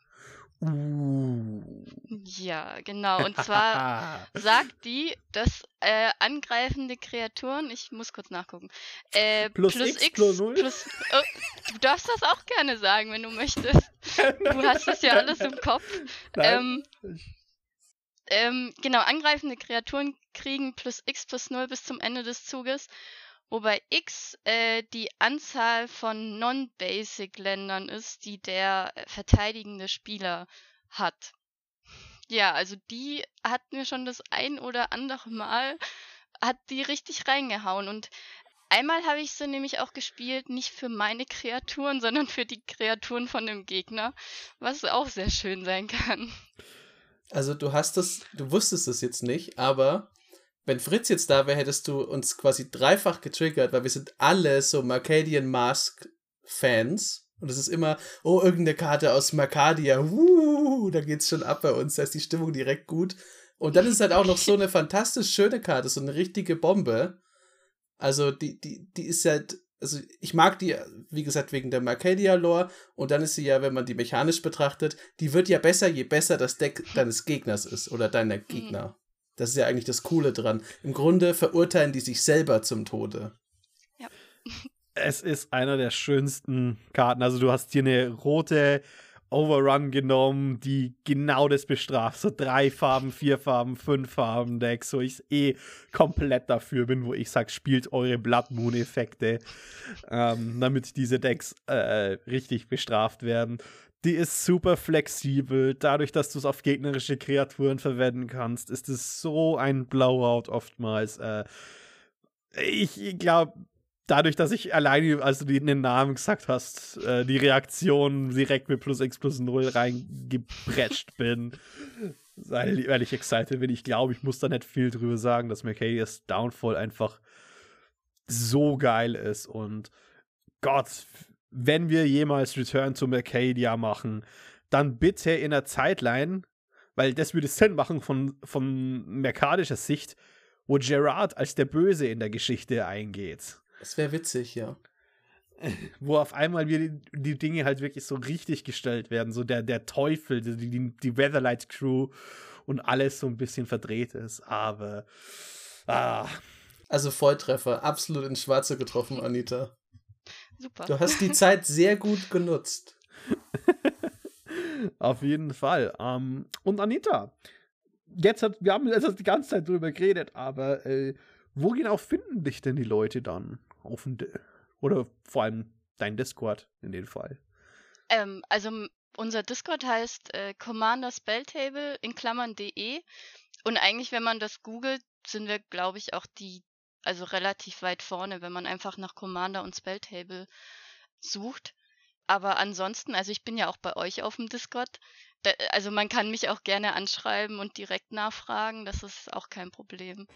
Speaker 3: Uh. Ja, genau. Und zwar sagt die, dass äh, angreifende Kreaturen, ich muss kurz nachgucken, äh, plus, plus X, X plus, plus oh, du darfst das auch gerne sagen, wenn du möchtest. Du hast das ja alles im Kopf. Ähm, ähm, genau, angreifende Kreaturen kriegen plus X plus 0 bis zum Ende des Zuges wobei X äh, die Anzahl von Non-Basic-Ländern ist, die der äh, verteidigende Spieler hat. Ja, also die hat mir schon das ein oder andere Mal hat die richtig reingehauen. Und einmal habe ich sie nämlich auch gespielt, nicht für meine Kreaturen, sondern für die Kreaturen von dem Gegner, was auch sehr schön sein kann.
Speaker 2: Also du hast das, du wusstest es jetzt nicht, aber wenn Fritz jetzt da wäre, hättest du uns quasi dreifach getriggert, weil wir sind alle so Marcadian Mask Fans. Und es ist immer, oh, irgendeine Karte aus Marcadia, uh, da geht's schon ab bei uns, da ist die Stimmung direkt gut. Und dann ist es halt auch noch so eine fantastisch schöne Karte, so eine richtige Bombe. Also die, die, die ist halt, also ich mag die, wie gesagt, wegen der Marcadia-Lore. Und dann ist sie ja, wenn man die mechanisch betrachtet, die wird ja besser, je besser das Deck deines Gegners ist oder deiner mhm. Gegner. Das ist ja eigentlich das Coole dran. Im Grunde verurteilen die sich selber zum Tode.
Speaker 3: Ja.
Speaker 1: Es ist einer der schönsten Karten. Also du hast hier eine rote Overrun genommen, die genau das bestraft. So drei Farben, vier Farben, fünf Farben Decks, wo ich eh komplett dafür bin, wo ich sage, spielt eure Blood Moon Effekte, ähm, damit diese Decks äh, richtig bestraft werden. Die ist super flexibel. Dadurch, dass du es auf gegnerische Kreaturen verwenden kannst, ist es so ein Blowout oftmals. Äh, ich glaube, dadurch, dass ich alleine, als du den Namen gesagt hast, äh, die Reaktion direkt mit plus x plus 0 reingebretscht bin, weil, weil ich excited bin. Ich glaube, ich muss da nicht viel drüber sagen, dass Mercadius Downfall einfach so geil ist und Gott, wenn wir jemals Return to Mercadia machen, dann bitte in der Zeitline, weil das würde Sinn machen von, von merkadischer Sicht, wo Gerard als der Böse in der Geschichte eingeht.
Speaker 2: Das wäre witzig, ja.
Speaker 1: Wo auf einmal wir die, die, Dinge halt wirklich so richtig gestellt werden. So der, der Teufel, die, die, die Weatherlight Crew und alles so ein bisschen verdreht ist. Aber. Ah.
Speaker 2: Also Volltreffer, absolut ins Schwarze getroffen, Anita.
Speaker 3: Super.
Speaker 2: Du hast die Zeit sehr gut genutzt.
Speaker 1: Auf jeden Fall. Um, ähm, und Anita, jetzt hat, wir haben jetzt die ganze Zeit drüber geredet, aber äh, wo genau finden dich denn die Leute dann? Auf dem oder vor allem dein Discord in dem Fall?
Speaker 3: Ähm, also unser Discord heißt äh, Commander Spelltable in Klammern de und eigentlich, wenn man das googelt, sind wir, glaube ich, auch die also relativ weit vorne, wenn man einfach nach Commander und Spelltable sucht. Aber ansonsten, also ich bin ja auch bei euch auf dem Discord. Da, also man kann mich auch gerne anschreiben und direkt nachfragen. Das ist auch kein Problem.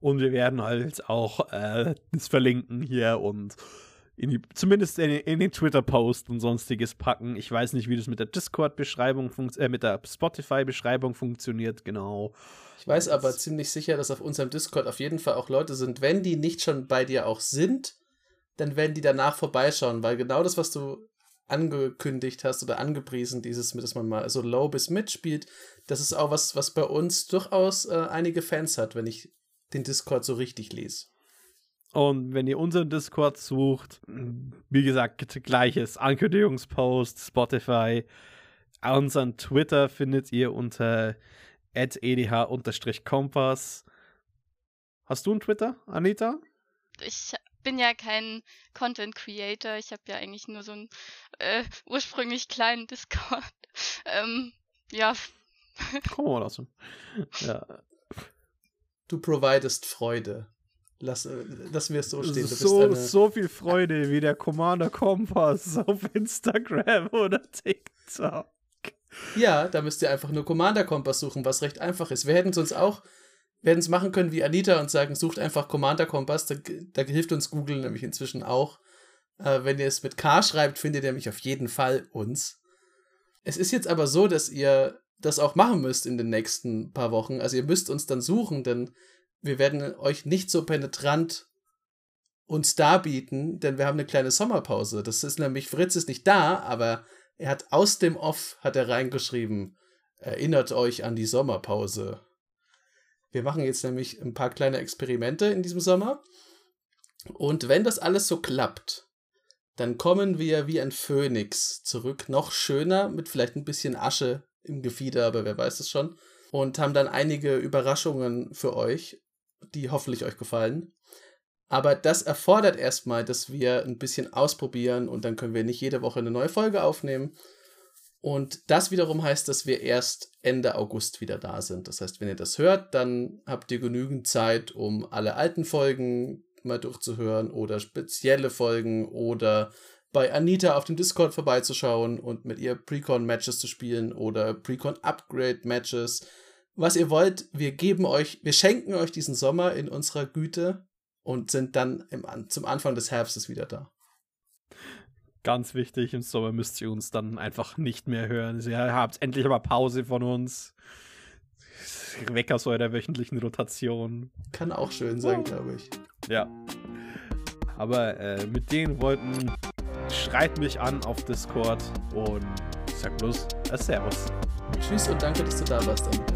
Speaker 1: Und wir werden halt auch äh, das verlinken hier und in die, zumindest in, in den Twitter-Post und sonstiges packen. Ich weiß nicht, wie das mit der Discord-Beschreibung äh, mit der Spotify-Beschreibung funktioniert, genau.
Speaker 2: Ich weiß aber ziemlich sicher, dass auf unserem Discord auf jeden Fall auch Leute sind, wenn die nicht schon bei dir auch sind, dann werden die danach vorbeischauen, weil genau das, was du angekündigt hast oder angepriesen, dieses, dass man mal so low bis mitspielt, das ist auch was, was bei uns durchaus äh, einige Fans hat, wenn ich den Discord so richtig lese.
Speaker 1: Und wenn ihr unseren Discord sucht, wie gesagt, gleiches Ankündigungspost, Spotify. Unseren Twitter findet ihr unter edh-kompass. Hast du einen Twitter, Anita?
Speaker 3: Ich bin ja kein Content Creator. Ich habe ja eigentlich nur so einen äh, ursprünglich kleinen Discord. ähm, ja.
Speaker 1: Komm mal lassen. Ja.
Speaker 2: Du providest Freude. Lass, äh, lass mir es so stehen.
Speaker 1: so, so viel Freude wie der Commander Kompass auf Instagram oder TikTok.
Speaker 2: Ja, da müsst ihr einfach nur Commander Kompass suchen, was recht einfach ist. Wir hätten es uns auch, wir hätten es machen können wie Anita und sagen, sucht einfach Commander Kompass, da, da hilft uns Google nämlich inzwischen auch. Äh, wenn ihr es mit K schreibt, findet ihr nämlich auf jeden Fall uns. Es ist jetzt aber so, dass ihr das auch machen müsst in den nächsten paar Wochen. Also ihr müsst uns dann suchen, denn wir werden euch nicht so penetrant uns darbieten, denn wir haben eine kleine Sommerpause. Das ist nämlich, Fritz ist nicht da, aber er hat aus dem Off, hat er reingeschrieben, erinnert euch an die Sommerpause. Wir machen jetzt nämlich ein paar kleine Experimente in diesem Sommer. Und wenn das alles so klappt, dann kommen wir wie ein Phönix zurück, noch schöner, mit vielleicht ein bisschen Asche im Gefieder, aber wer weiß es schon. Und haben dann einige Überraschungen für euch, die hoffentlich euch gefallen. Aber das erfordert erstmal, dass wir ein bisschen ausprobieren und dann können wir nicht jede Woche eine neue Folge aufnehmen. Und das wiederum heißt, dass wir erst Ende August wieder da sind. Das heißt, wenn ihr das hört, dann habt ihr genügend Zeit, um alle alten Folgen mal durchzuhören oder spezielle Folgen oder bei Anita auf dem Discord vorbeizuschauen und mit ihr Precon-Matches zu spielen oder Precon-Upgrade-Matches. Was ihr wollt, wir geben euch, wir schenken euch diesen Sommer in unserer Güte und sind dann im, zum Anfang des Herbstes wieder da.
Speaker 1: Ganz wichtig, im Sommer müsst ihr uns dann einfach nicht mehr hören. Ihr habt endlich aber Pause von uns. Weg aus eurer wöchentlichen Rotation.
Speaker 2: Kann auch schön sein, oh. glaube ich.
Speaker 1: Ja. Aber äh, mit den Worten schreit mich an auf Discord und sag bloß äh, Servus.
Speaker 2: Tschüss und danke, dass du da warst, Anita.